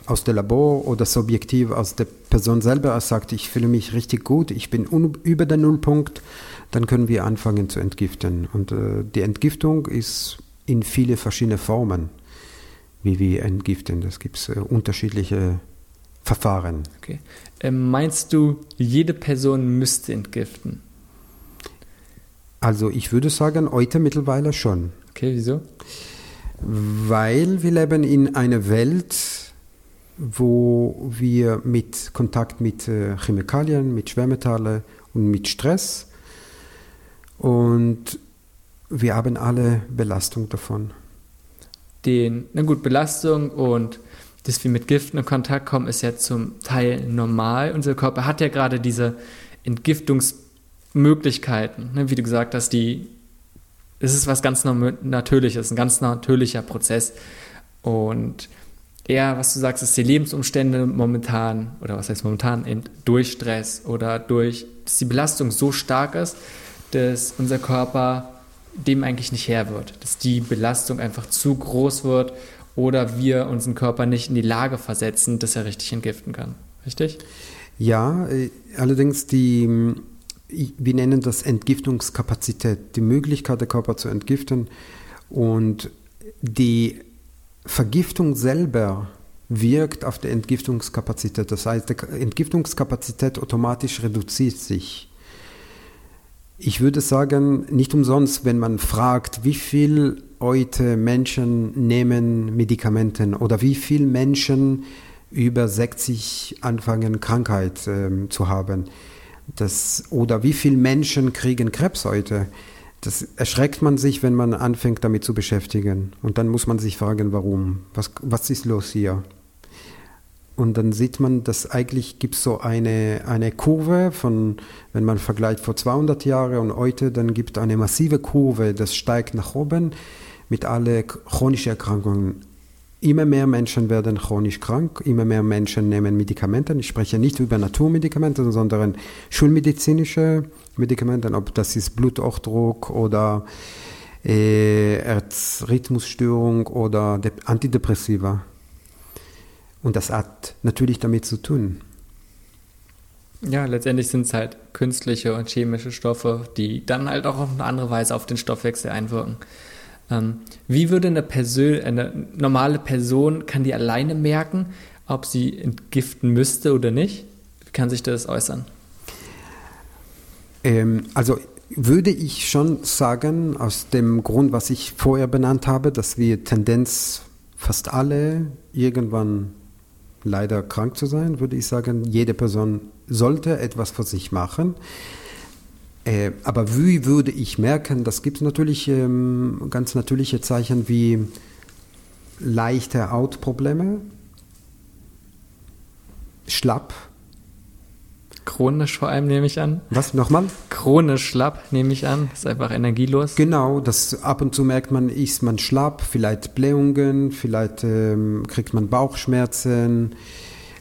aus dem Labor oder subjektiv aus der Person selber er sagt, ich fühle mich richtig gut, ich bin über den Nullpunkt, dann können wir anfangen zu entgiften. Und äh, die Entgiftung ist in viele verschiedene Formen, wie wir entgiften. Das gibt es äh, unterschiedliche Verfahren. Okay. Ähm, meinst du, jede Person müsste entgiften? Also ich würde sagen, heute mittlerweile schon. Okay, wieso? Weil wir leben in einer Welt, wo wir mit Kontakt mit äh, Chemikalien, mit Schwermetallen und mit Stress und wir haben alle Belastung davon. Den, na gut, Belastung und dass wir mit Giften in Kontakt kommen, ist ja zum Teil normal. Unser Körper hat ja gerade diese Entgiftungsmöglichkeiten, ne? wie du gesagt hast, die, es ist was ganz Natürliches, ein ganz natürlicher Prozess. Und eher, was du sagst, ist die Lebensumstände momentan, oder was heißt momentan, eben durch Stress oder durch, dass die Belastung so stark ist, dass unser Körper dem eigentlich nicht her wird, dass die Belastung einfach zu groß wird oder wir unseren Körper nicht in die Lage versetzen, dass er richtig entgiften kann. Richtig? Ja, äh, allerdings die, wir nennen das Entgiftungskapazität, die Möglichkeit der Körper zu entgiften und die Vergiftung selber wirkt auf die Entgiftungskapazität. Das heißt, die Entgiftungskapazität automatisch reduziert sich. Ich würde sagen, nicht umsonst, wenn man fragt, wie viel heute Menschen nehmen Medikamente oder wie viele Menschen über 60 anfangen Krankheit äh, zu haben. Das, oder wie viele Menschen kriegen Krebs heute. Das erschreckt man sich, wenn man anfängt damit zu beschäftigen. Und dann muss man sich fragen, warum? Was, was ist los hier? Und dann sieht man, dass eigentlich gibt es so eine, eine Kurve von, wenn man vergleicht vor 200 Jahren und heute, dann gibt es eine massive Kurve, das steigt nach oben mit allen chronischen Erkrankungen. Immer mehr Menschen werden chronisch krank, immer mehr Menschen nehmen Medikamente. Ich spreche nicht über Naturmedikamente, sondern schulmedizinische Medikamente, ob das ist Bluthochdruck oder äh, Herzrhythmusstörung oder Antidepressiva. Und das hat natürlich damit zu tun. Ja, letztendlich sind es halt künstliche und chemische Stoffe, die dann halt auch auf eine andere Weise auf den Stoffwechsel einwirken. Ähm, wie würde eine, Persön eine normale Person, kann die alleine merken, ob sie entgiften müsste oder nicht? Wie kann sich das äußern? Ähm, also würde ich schon sagen, aus dem Grund, was ich vorher benannt habe, dass wir Tendenz fast alle irgendwann leider krank zu sein, würde ich sagen, jede Person sollte etwas für sich machen. Äh, aber wie würde ich merken, das gibt es natürlich ähm, ganz natürliche Zeichen wie leichte Hautprobleme, schlapp. Chronisch vor allem nehme ich an. Was nochmal? Chronisch schlapp nehme ich an. Ist einfach energielos. Genau, das ab und zu merkt man, ist man schlapp, vielleicht Blähungen, vielleicht ähm, kriegt man Bauchschmerzen,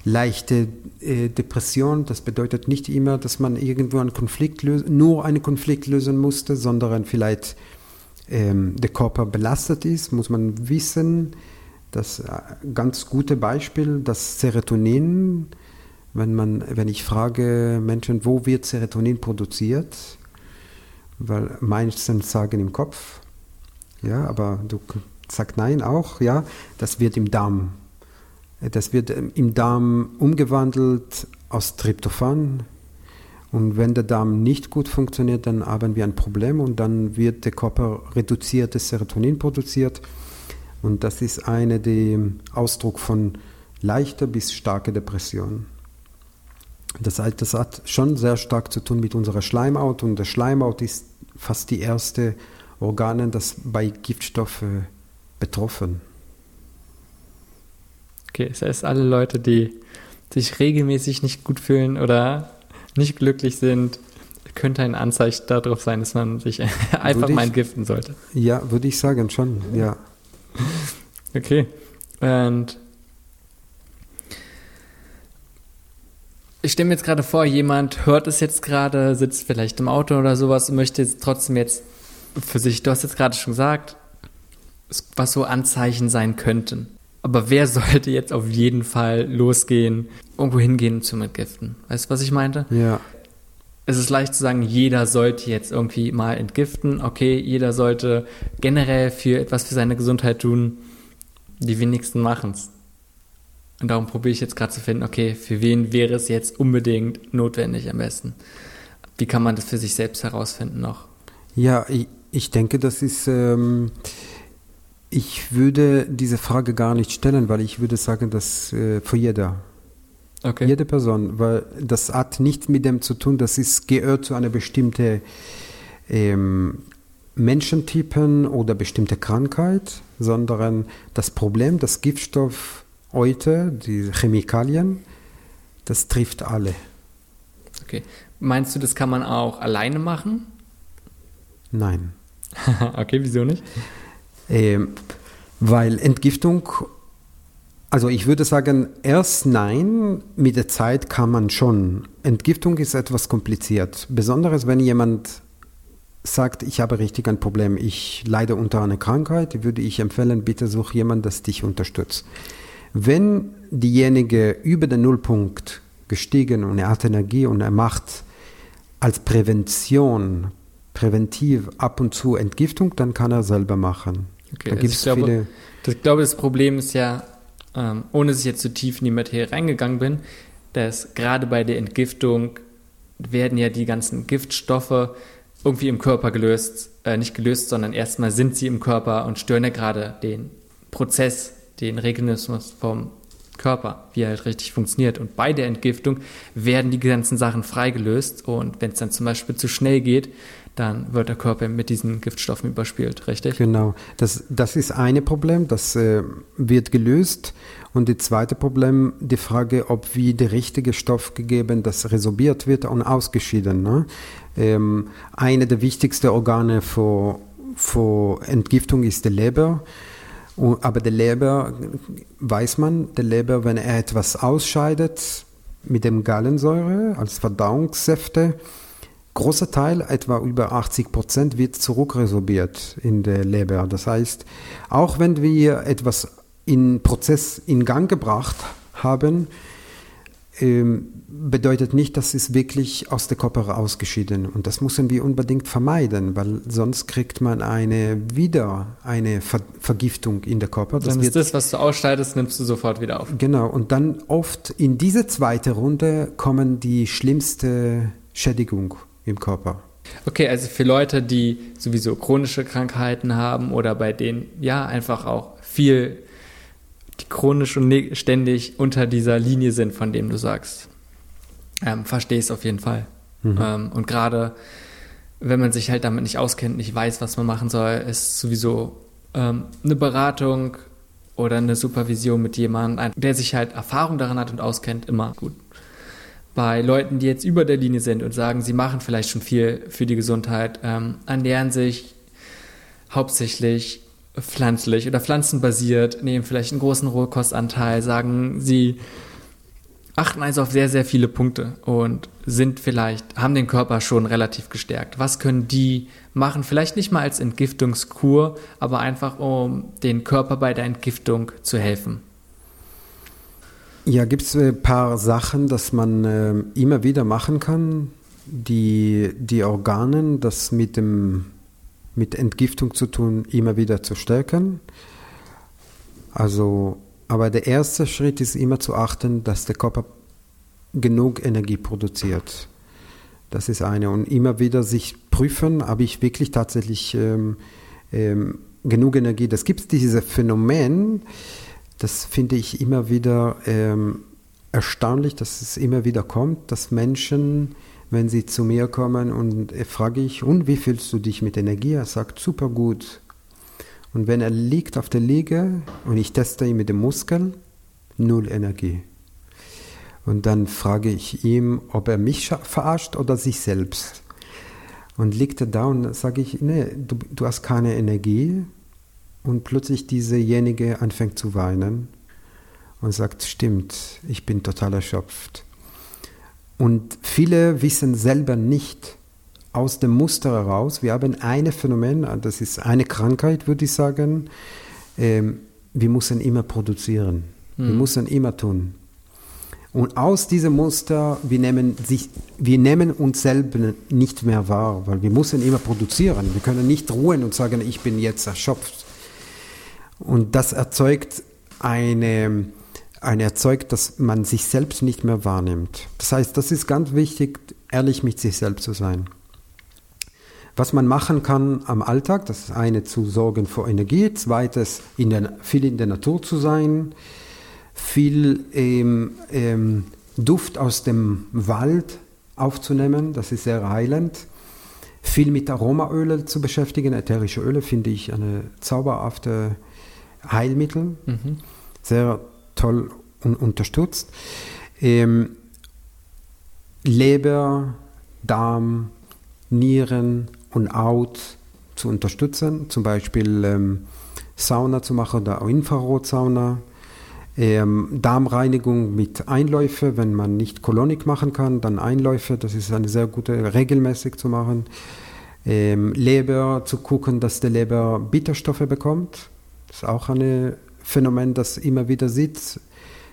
leichte äh, Depression. Das bedeutet nicht immer, dass man irgendwo einen Konflikt lösen, nur einen Konflikt lösen musste, sondern vielleicht ähm, der Körper belastet ist, muss man wissen, das äh, ganz gute Beispiel, das Serotonin, wenn, man, wenn ich frage Menschen, wo wird Serotonin produziert, weil meistens sagen im Kopf, ja, aber du sagst nein auch, ja, das wird im Darm. Das wird im Darm umgewandelt aus Tryptophan, und wenn der Darm nicht gut funktioniert, dann haben wir ein Problem und dann wird der Körper reduziertes Serotonin produziert. Und das ist eine der Ausdruck von leichter bis starker Depression. Das hat schon sehr stark zu tun mit unserer Schleimhaut und der Schleimhaut ist fast die erste Organe, das bei Giftstoffen betroffen. Okay, das heißt, alle Leute, die sich regelmäßig nicht gut fühlen oder nicht glücklich sind, könnte ein Anzeichen darauf sein, dass man sich einfach mal entgiften sollte. Ja, würde ich sagen, schon, ja. Okay. Und ich stelle mir jetzt gerade vor, jemand hört es jetzt gerade, sitzt vielleicht im Auto oder sowas und möchte jetzt trotzdem jetzt für sich, du hast jetzt gerade schon gesagt, was so Anzeichen sein könnten. Aber wer sollte jetzt auf jeden Fall losgehen, irgendwo hingehen zum Entgiften? Weißt du, was ich meinte? Ja. Es ist leicht zu sagen, jeder sollte jetzt irgendwie mal entgiften. Okay, jeder sollte generell für etwas für seine Gesundheit tun. Die wenigsten machen es. Und darum probiere ich jetzt gerade zu finden, okay, für wen wäre es jetzt unbedingt notwendig am besten? Wie kann man das für sich selbst herausfinden noch? Ja, ich, ich denke, das ist. Ähm ich würde diese Frage gar nicht stellen, weil ich würde sagen, dass äh, für jeder. Okay. Jede Person, weil das hat nichts mit dem zu tun, das ist, gehört zu einer bestimmten ähm, Menschentypen oder bestimmte Krankheit, sondern das Problem, das Giftstoff heute, die Chemikalien, das trifft alle. Okay. Meinst du, das kann man auch alleine machen? Nein. okay, wieso nicht? Ähm, weil Entgiftung, also ich würde sagen, erst nein, mit der Zeit kann man schon. Entgiftung ist etwas kompliziert. Besonders wenn jemand sagt, ich habe richtig ein Problem, ich leide unter einer Krankheit, würde ich empfehlen, bitte such jemanden, das dich unterstützt. Wenn diejenige über den Nullpunkt gestiegen und er hat Energie und er macht als Prävention, präventiv ab und zu Entgiftung, dann kann er selber machen. Okay, da also ich, glaube, ich glaube, das Problem ist ja, ähm, ohne dass ich jetzt zu so tief in die Materie reingegangen bin, dass gerade bei der Entgiftung werden ja die ganzen Giftstoffe irgendwie im Körper gelöst, äh, nicht gelöst, sondern erstmal sind sie im Körper und stören ja gerade den Prozess, den Regenismus vom Körper, wie er halt richtig funktioniert. Und bei der Entgiftung werden die ganzen Sachen freigelöst und wenn es dann zum Beispiel zu schnell geht, dann wird der Körper mit diesen Giftstoffen überspielt, richtig? Genau, das, das ist ein Problem, das äh, wird gelöst. Und das zweite Problem, die Frage, ob wie der richtige Stoff gegeben, das resorbiert wird und ausgeschieden. Ne? Ähm, eine der wichtigsten Organe für, für Entgiftung ist die Leber. Aber der Leber, weiß man, der Leber, wenn er etwas ausscheidet mit dem Gallensäure als Verdauungssäfte, großer Teil, etwa über 80 Prozent, wird zurückresorbiert in der Leber. Das heißt, auch wenn wir etwas in Prozess in Gang gebracht haben, ähm, bedeutet nicht, dass es wirklich aus der Körper ausgeschieden. Und das müssen wir unbedingt vermeiden, weil sonst kriegt man eine wieder eine Ver Vergiftung in der Körper. Das dann ist das, was du ausscheidest, nimmst du sofort wieder auf. Genau. Und dann oft in diese zweite Runde kommen die schlimmste Schädigung im Körper. Okay, also für Leute, die sowieso chronische Krankheiten haben oder bei denen ja einfach auch viel die chronisch und ständig unter dieser Linie sind, von dem du sagst. Ähm, Verstehe es auf jeden Fall. Mhm. Ähm, und gerade wenn man sich halt damit nicht auskennt, nicht weiß, was man machen soll, ist sowieso ähm, eine Beratung oder eine Supervision mit jemandem, der sich halt Erfahrung daran hat und auskennt, immer gut bei Leuten, die jetzt über der Linie sind und sagen, sie machen vielleicht schon viel für die Gesundheit, ähm, ernähren sich hauptsächlich pflanzlich oder pflanzenbasiert, nehmen vielleicht einen großen Rohkostanteil, sagen, sie achten also auf sehr, sehr viele Punkte und sind vielleicht, haben den Körper schon relativ gestärkt. Was können die machen? Vielleicht nicht mal als Entgiftungskur, aber einfach um den Körper bei der Entgiftung zu helfen. Ja, gibt es ein paar Sachen, dass man äh, immer wieder machen kann, die, die Organen, das mit, dem, mit Entgiftung zu tun, immer wieder zu stärken. Also, aber der erste Schritt ist immer zu achten, dass der Körper genug Energie produziert. Das ist eine. Und immer wieder sich prüfen, habe ich wirklich tatsächlich ähm, ähm, genug Energie. Das gibt dieses Phänomen, das finde ich immer wieder ähm, erstaunlich, dass es immer wieder kommt, dass Menschen, wenn sie zu mir kommen und äh, frage ich, und wie fühlst du dich mit Energie? Er sagt, super gut. Und wenn er liegt auf der Liege und ich teste ihn mit dem Muskel, null Energie. Und dann frage ich ihm, ob er mich verarscht oder sich selbst. Und liegt er da und sage ich, nee, du, du hast keine Energie. Und plötzlich dieserjenige anfängt zu weinen und sagt, stimmt, ich bin total erschöpft. Und viele wissen selber nicht, aus dem Muster heraus. Wir haben ein Phänomen, das ist eine Krankheit, würde ich sagen. Ähm, wir müssen immer produzieren. Mhm. Wir hm. müssen immer tun. Und aus diesem Muster, wir nehmen, sich, wir nehmen uns selber nicht mehr wahr, weil wir müssen immer produzieren. Wir können nicht ruhen und sagen, ich bin jetzt erschöpft. Und das erzeugt eine, eine erzeugt, dass man sich selbst nicht mehr wahrnimmt. Das heißt, das ist ganz wichtig, ehrlich mit sich selbst zu sein. Was man machen kann am Alltag, das ist eine zu sorgen für Energie, zweites in der, viel in der Natur zu sein, viel ähm, ähm, Duft aus dem Wald aufzunehmen, das ist sehr heilend. Viel mit Aromaöle zu beschäftigen, ätherische Öle finde ich eine zauberhafte Heilmittel, mhm. sehr toll und unterstützt. Ähm, Leber, Darm, Nieren, und Out zu unterstützen, zum Beispiel ähm, Sauna zu machen oder auch Infrarotsauna. Ähm, Darmreinigung mit Einläufe, wenn man nicht Kolonik machen kann, dann Einläufe, das ist eine sehr gute, regelmäßig zu machen. Ähm, Leber zu gucken, dass der Leber Bitterstoffe bekommt, das ist auch ein Phänomen, das immer wieder sieht,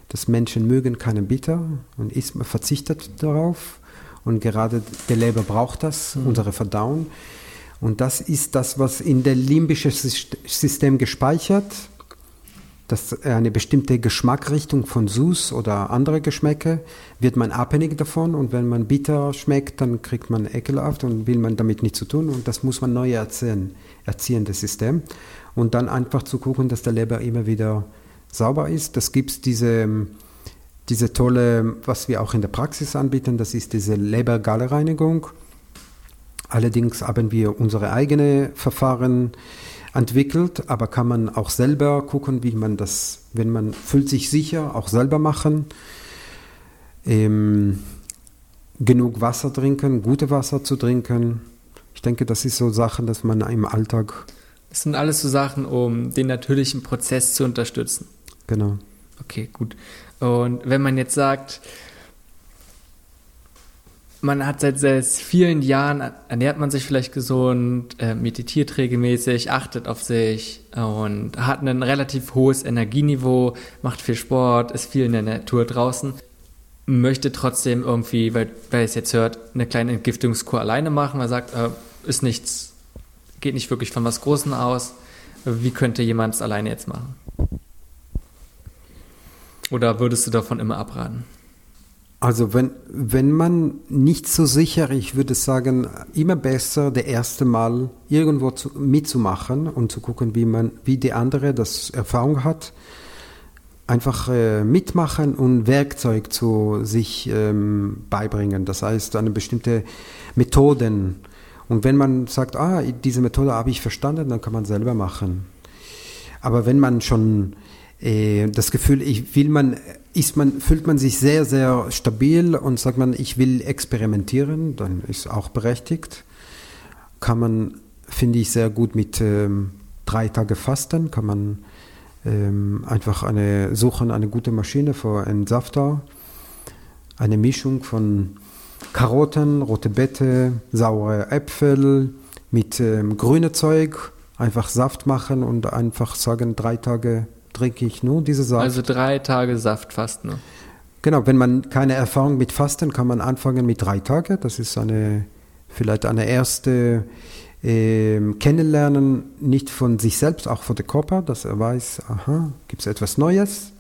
dass Menschen mögen keine Bitter und ist, verzichtet darauf. Und gerade der Leber braucht das, mhm. unsere Verdauung. Und das ist das, was in der limbischen System gespeichert. Das eine bestimmte Geschmackrichtung von Süß oder andere Geschmäcke wird man abhängig davon. Und wenn man bitter schmeckt, dann kriegt man ekelhaft und will man damit nichts zu tun. Und das muss man neu erziehen, erziehen das System. Und dann einfach zu gucken, dass der Leber immer wieder sauber ist. Das gibt diese diese tolle, was wir auch in der Praxis anbieten, das ist diese Lebergallereinigung. Allerdings haben wir unsere eigene Verfahren entwickelt, aber kann man auch selber gucken, wie man das, wenn man fühlt sich sicher, auch selber machen. Ähm, genug Wasser trinken, gute Wasser zu trinken. Ich denke, das ist so Sachen, dass man im Alltag. Das sind alles so Sachen, um den natürlichen Prozess zu unterstützen. Genau. Okay, gut. Und wenn man jetzt sagt, man hat seit, seit vielen Jahren, ernährt man sich vielleicht gesund, äh, meditiert regelmäßig, achtet auf sich und hat ein relativ hohes Energieniveau, macht viel Sport, ist viel in der Natur draußen, möchte trotzdem irgendwie, weil, weil es jetzt hört, eine kleine Entgiftungskur alleine machen, man sagt, äh, ist nichts, geht nicht wirklich von was Großem aus. Wie könnte jemand es alleine jetzt machen? Oder würdest du davon immer abraten? Also wenn, wenn man nicht so sicher, ich würde sagen, immer besser, der erste Mal irgendwo zu, mitzumachen und zu gucken, wie man, wie die andere das Erfahrung hat. Einfach äh, mitmachen und Werkzeug zu sich ähm, beibringen. Das heißt, eine bestimmte Methoden. Und wenn man sagt, ah, diese Methode habe ich verstanden, dann kann man selber machen. Aber wenn man schon äh, das Gefühl, ich will man, ist man, fühlt man sich sehr, sehr stabil und sagt man, ich will experimentieren, dann ist auch berechtigt. Kann man, finde ich, sehr gut mit ähm, drei Tage Fasten, kann man ähm, einfach eine suchen, eine gute Maschine für einen Safter. eine Mischung von Karotten, rote Beete, saure Äpfel mit ähm, grüne Zeug, einfach Saft machen und einfach sagen, drei Tage trinke ich nur diese Saft. Also drei Tage Saft fast nur. Genau, wenn man keine Erfahrung mit Fasten, kann man anfangen mit drei Tagen. Das ist eine vielleicht eine erste äh, Kennenlernen, nicht von sich selbst, auch von der Körper, dass er weiß, aha, gibt es etwas Neues?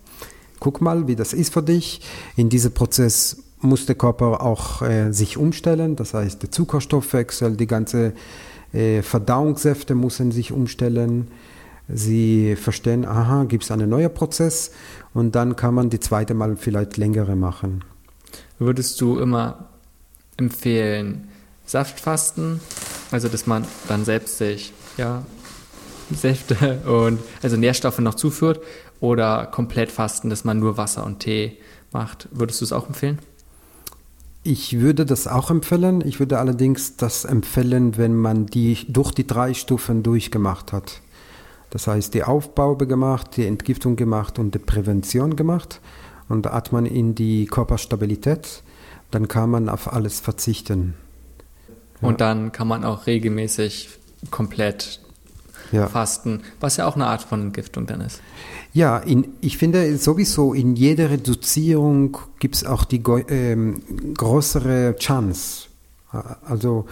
Guck mal, wie das ist für dich. In diesem Prozess muss der Körper auch äh, sich umstellen, das heißt der Zuckerstoffwechsel, die ganze äh, Verdauungssäfte müssen sich umstellen. Sie verstehen, aha, gibt es einen neuen Prozess und dann kann man die zweite Mal vielleicht längere machen. Würdest du immer empfehlen, Saftfasten, also dass man dann selbst sich ja, Säfte und also Nährstoffe noch zuführt oder komplett fasten, dass man nur Wasser und Tee macht. Würdest du es auch empfehlen? Ich würde das auch empfehlen. Ich würde allerdings das empfehlen, wenn man die durch die drei Stufen durchgemacht hat. Das heißt, die Aufbau gemacht, die Entgiftung gemacht und die Prävention gemacht. Und da hat man in die Körperstabilität, dann kann man auf alles verzichten. Und dann kann man auch regelmäßig komplett ja. fasten, was ja auch eine Art von Entgiftung dann ist. Ja, in, ich finde sowieso in jeder Reduzierung gibt es auch die ähm, größere Chance. Also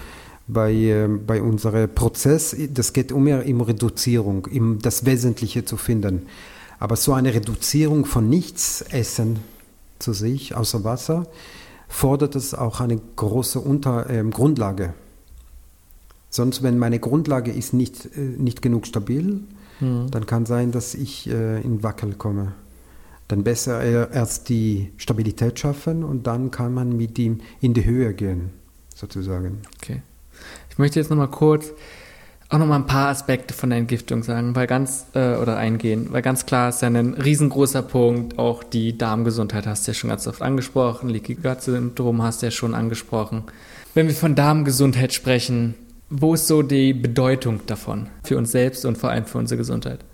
bei, äh, bei unserem Prozess, das geht immer um Reduzierung, um das Wesentliche zu finden. Aber so eine Reduzierung von nichts essen zu sich, außer Wasser, fordert es auch eine große Unter, äh, Grundlage. Sonst, wenn meine Grundlage ist nicht, äh, nicht genug stabil, mhm. dann kann sein, dass ich äh, in Wackel komme. Dann besser erst die Stabilität schaffen und dann kann man mit ihm in die Höhe gehen, sozusagen. Okay. Ich möchte jetzt nochmal kurz auch nochmal ein paar Aspekte von der Entgiftung sagen, weil ganz, äh, oder eingehen, weil ganz klar ist ja ein riesengroßer Punkt, auch die Darmgesundheit hast du ja schon ganz oft angesprochen, Leaky Gut Syndrom hast du ja schon angesprochen. Wenn wir von Darmgesundheit sprechen, wo ist so die Bedeutung davon für uns selbst und vor allem für unsere Gesundheit?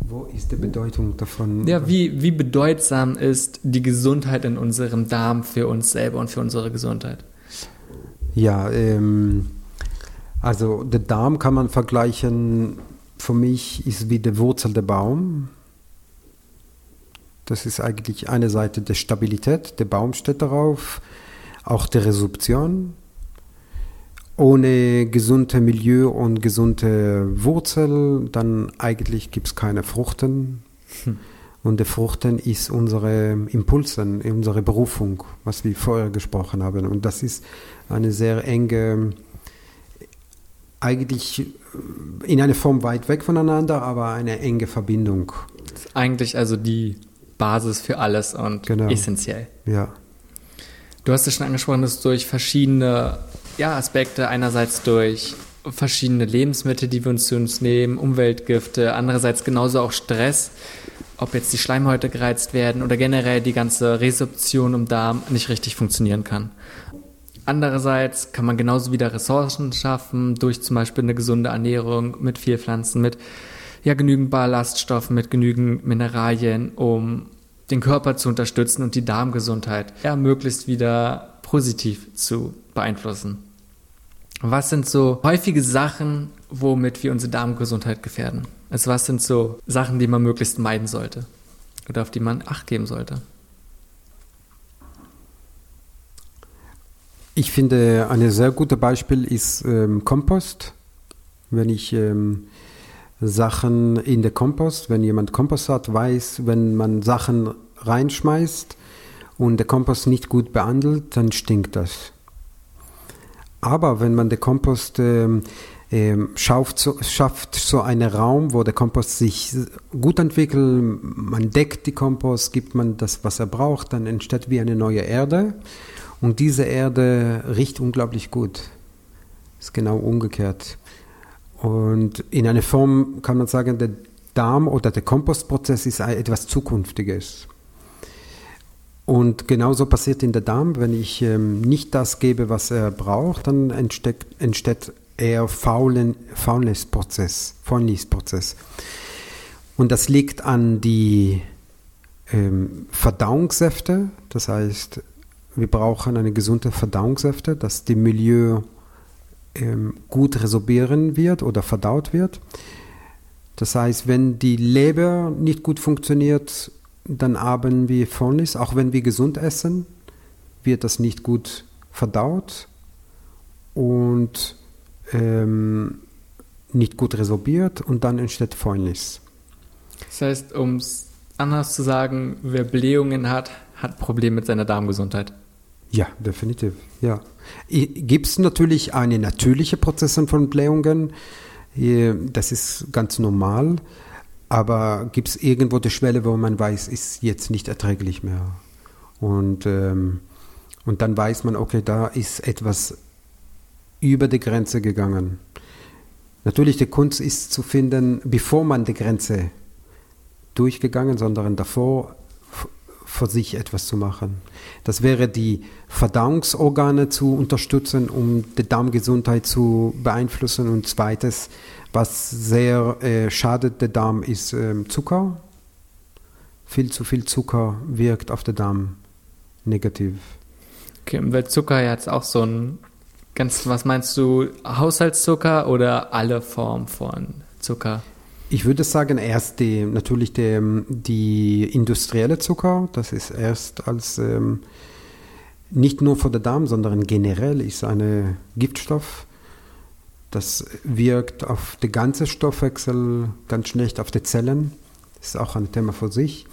Wo ist die Bedeutung davon? Ja, wie, wie bedeutsam ist die Gesundheit in unserem Darm für uns selber und für unsere Gesundheit? Ja, ähm, also der Darm kann man vergleichen, für mich ist wie die Wurzel der Baum. Das ist eigentlich eine Seite der Stabilität, der Baum steht darauf, auch der Resorption. Ohne gesunde Milieu und gesunde Wurzel, dann eigentlich gibt es keine Fruchten. Hm. Und die Fruchten ist unsere Impulse, unsere Berufung, was wir vorher gesprochen haben. Und das ist eine sehr enge eigentlich in einer Form weit weg voneinander, aber eine enge Verbindung. Das ist eigentlich also die Basis für alles und genau. essentiell. Ja. Du hast es schon angesprochen, dass durch verschiedene ja, Aspekte, einerseits durch verschiedene Lebensmittel, die wir uns zu uns nehmen, Umweltgifte, andererseits genauso auch Stress, ob jetzt die Schleimhäute gereizt werden oder generell die ganze Resorption im Darm nicht richtig funktionieren kann. Andererseits kann man genauso wieder Ressourcen schaffen durch zum Beispiel eine gesunde Ernährung mit viel Pflanzen, mit ja, genügend Ballaststoffen, mit genügend Mineralien, um den Körper zu unterstützen und die Darmgesundheit ja, möglichst wieder positiv zu beeinflussen. Was sind so häufige Sachen, womit wir unsere Darmgesundheit gefährden? Also was sind so Sachen, die man möglichst meiden sollte oder auf die man Acht geben sollte? Ich finde, ein sehr gutes Beispiel ist ähm, Kompost. Wenn ich ähm, Sachen in der Kompost, wenn jemand Kompost hat, weiß, wenn man Sachen reinschmeißt und der Kompost nicht gut behandelt, dann stinkt das. Aber wenn man den Kompost ähm, ähm, schafft, so, schafft so einen Raum, wo der Kompost sich gut entwickelt, man deckt die Kompost, gibt man das, was er braucht, dann entsteht wie eine neue Erde. Und diese Erde riecht unglaublich gut. Ist genau umgekehrt. Und in einer Form kann man sagen, der Darm oder der Kompostprozess ist etwas Zukünftiges. Und genauso passiert in der Darm, wenn ich ähm, nicht das gebe, was er braucht, dann entsteht, entsteht eher Faulen, Faulness-Prozess, Fäulnisprozess. Und das liegt an die ähm, Verdauungssäfte, das heißt wir brauchen eine gesunde Verdauungssäfte, dass die Milieu gut resorbieren wird oder verdaut wird. Das heißt, wenn die Leber nicht gut funktioniert, dann haben wir Fäulnis. Auch wenn wir gesund essen, wird das nicht gut verdaut und ähm, nicht gut resorbiert und dann entsteht Fäulnis. Das heißt, um es anders zu sagen, wer Blähungen hat, hat Probleme mit seiner Darmgesundheit. Ja, definitiv. Ja. Gibt es natürlich eine natürliche Prozesse von Blähungen? Das ist ganz normal. Aber gibt es irgendwo die Schwelle, wo man weiß, ist jetzt nicht erträglich mehr? Und, ähm, und dann weiß man, okay, da ist etwas über die Grenze gegangen. Natürlich, die Kunst ist zu finden, bevor man die Grenze durchgegangen, sondern davor für sich etwas zu machen. Das wäre die Verdauungsorgane zu unterstützen, um die Darmgesundheit zu beeinflussen. Und zweites, was sehr äh, schadet der Darm, ist äh, Zucker. Viel zu viel Zucker wirkt auf den Darm negativ. Okay, weil Zucker jetzt auch so ein ganz, was meinst du, Haushaltszucker oder alle Formen von Zucker? Ich würde sagen, erst die, natürlich die, die industrielle Zucker, das ist erst als ähm, nicht nur für den Darm, sondern generell ist ein Giftstoff. Das wirkt auf den ganzen Stoffwechsel ganz schlecht, auf die Zellen. Das ist auch ein Thema für sich.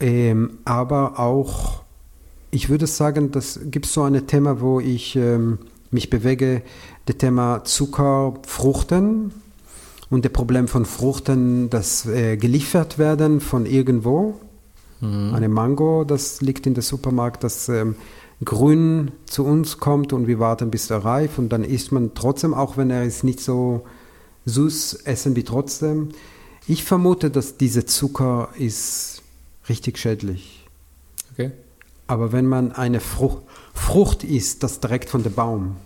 Ähm, aber auch, ich würde sagen, das gibt so ein Thema, wo ich ähm, mich bewege, das Thema Zucker, Fruchten und das Problem von Fruchten, das äh, geliefert werden von irgendwo. Mhm. Eine Mango, das liegt in der Supermarkt, das ähm, grün zu uns kommt und wir warten, bis er reif und dann isst man trotzdem, auch wenn er ist nicht so süß, essen wir trotzdem. Ich vermute, dass dieser Zucker ist richtig schädlich. Okay. Aber wenn man eine Frucht, Frucht isst, das direkt von dem Baum,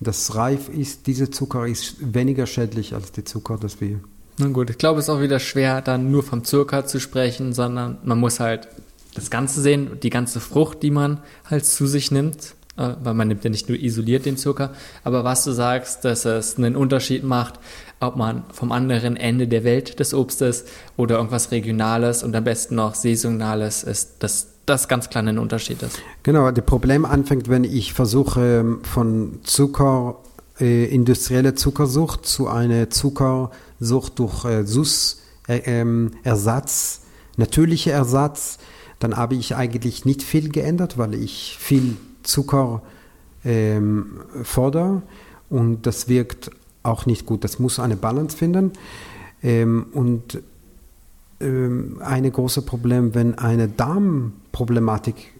das reif ist, dieser Zucker ist weniger schädlich als der Zucker, das wir. Na gut, ich glaube, es ist auch wieder schwer, dann nur vom Zucker zu sprechen, sondern man muss halt das Ganze sehen, die ganze Frucht, die man halt zu sich nimmt, äh, weil man nimmt ja nicht nur isoliert den Zucker, aber was du sagst, dass es einen Unterschied macht, ob man vom anderen Ende der Welt des Obstes oder irgendwas Regionales und am besten noch Saisonales ist, das das ganz klar ein Unterschied ist. Genau, das Problem anfängt, wenn ich versuche, ähm, von Zucker, äh, industrielle Zuckersucht zu einer Zuckersucht durch äh, SUS, äh, ähm, Ersatz, natürlicher Ersatz, dann habe ich eigentlich nicht viel geändert, weil ich viel Zucker ähm, fordere und das wirkt auch nicht gut. Das muss eine Balance finden. Ähm, und ähm, ein großes Problem, wenn eine Darmproblematik,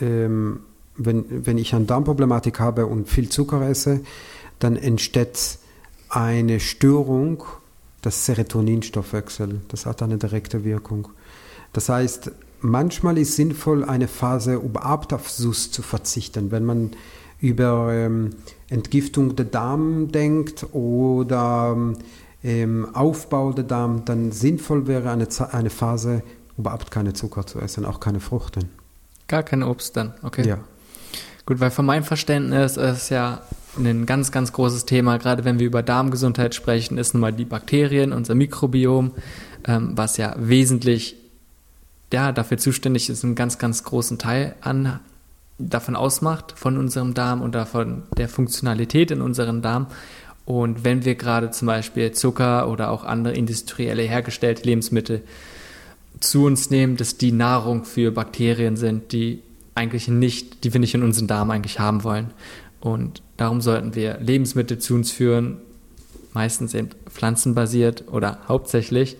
ähm, wenn, wenn ich eine Darmproblematik habe und viel Zucker esse, dann entsteht eine Störung des Serotoninstoffwechsels. Das hat eine direkte Wirkung. Das heißt, manchmal ist sinnvoll, eine Phase überhaupt auf SUS zu verzichten, wenn man über ähm, Entgiftung der Darm denkt oder ähm, Aufbau der Darm, dann sinnvoll wäre eine, eine Phase, überhaupt keine Zucker zu essen, auch keine Fruchten. Gar kein Obst dann, okay. Ja. Gut, weil von meinem Verständnis ist ja ein ganz, ganz großes Thema, gerade wenn wir über Darmgesundheit sprechen, ist nun mal die Bakterien, unser Mikrobiom, ähm, was ja wesentlich ja, dafür zuständig ist, einen ganz, ganz großen Teil an, davon ausmacht, von unserem Darm und davon der Funktionalität in unserem Darm. Und wenn wir gerade zum Beispiel Zucker oder auch andere industrielle hergestellte Lebensmittel zu uns nehmen, dass die Nahrung für Bakterien sind, die eigentlich nicht, die wir nicht in unseren Darm eigentlich haben wollen. Und darum sollten wir Lebensmittel zu uns führen, meistens eben pflanzenbasiert oder hauptsächlich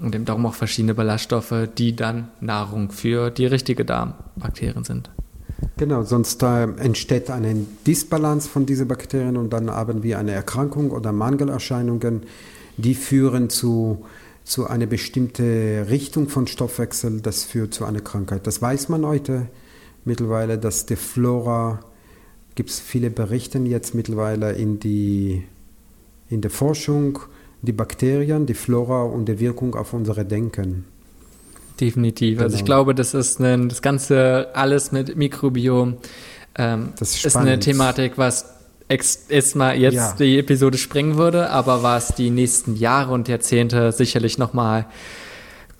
und eben darum auch verschiedene Ballaststoffe, die dann Nahrung für die richtige Darmbakterien sind. Genau, sonst äh, entsteht eine Disbalance von diesen Bakterien und dann haben wir eine Erkrankung oder Mangelerscheinungen, die führen zu, zu einer bestimmten Richtung von Stoffwechsel, das führt zu einer Krankheit. Das weiß man heute mittlerweile, dass die Flora, gibt es viele Berichte jetzt mittlerweile in, die, in der Forschung, die Bakterien, die Flora und die Wirkung auf unsere Denken. Definitiv. Also ich Genau. glaube, das ist ein, das Ganze alles mit Mikrobiom ähm, Das ist ist eine. Thematik, was ex- erstmal jetzt Ja. die Episode sprengen würde, aber was die nächsten Jahre und Jahrzehnte sicherlich nochmal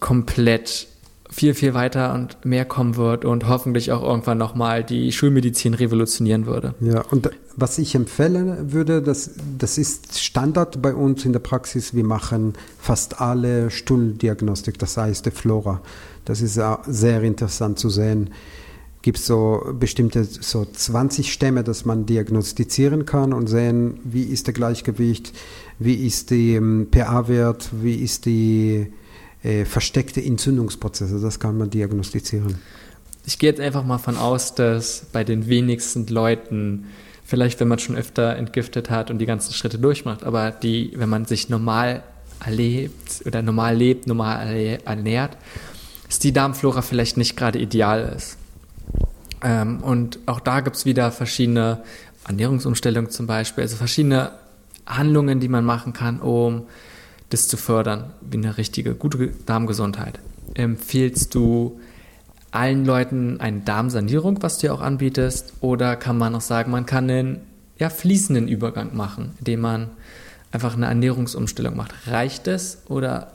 komplett viel, viel weiter und mehr kommen wird und hoffentlich auch irgendwann nochmal die Schulmedizin revolutionieren würde. Ja, und was ich empfehlen würde, das, das ist Standard bei uns in der Praxis. Wir machen fast alle Stuhldiagnostik, das heißt die Flora. Das ist auch sehr interessant zu sehen. Gibt so bestimmte so 20 Stämme, dass man diagnostizieren kann und sehen, wie ist der Gleichgewicht, wie ist der pH-Wert, wie ist die äh, versteckte Entzündungsprozesse. Das kann man diagnostizieren. Ich gehe jetzt einfach mal von aus, dass bei den wenigsten Leuten, vielleicht wenn man schon öfter entgiftet hat und die ganzen Schritte durchmacht, aber die, wenn man sich normal erlebt oder normal lebt, normal ernährt, dass die Darmflora vielleicht nicht gerade ideal ist. Ähm, und auch da gibt es wieder verschiedene Ernährungsumstellungen zum Beispiel, also verschiedene Handlungen, die man machen kann, um das zu fördern, wie eine richtige, gute Darmgesundheit. Empfiehlst du allen Leuten eine Darmsanierung, was du ja auch anbietest, oder kann man auch sagen, man kann einen ja, fließenden Übergang machen, indem man einfach eine Ernährungsumstellung macht? Reicht es oder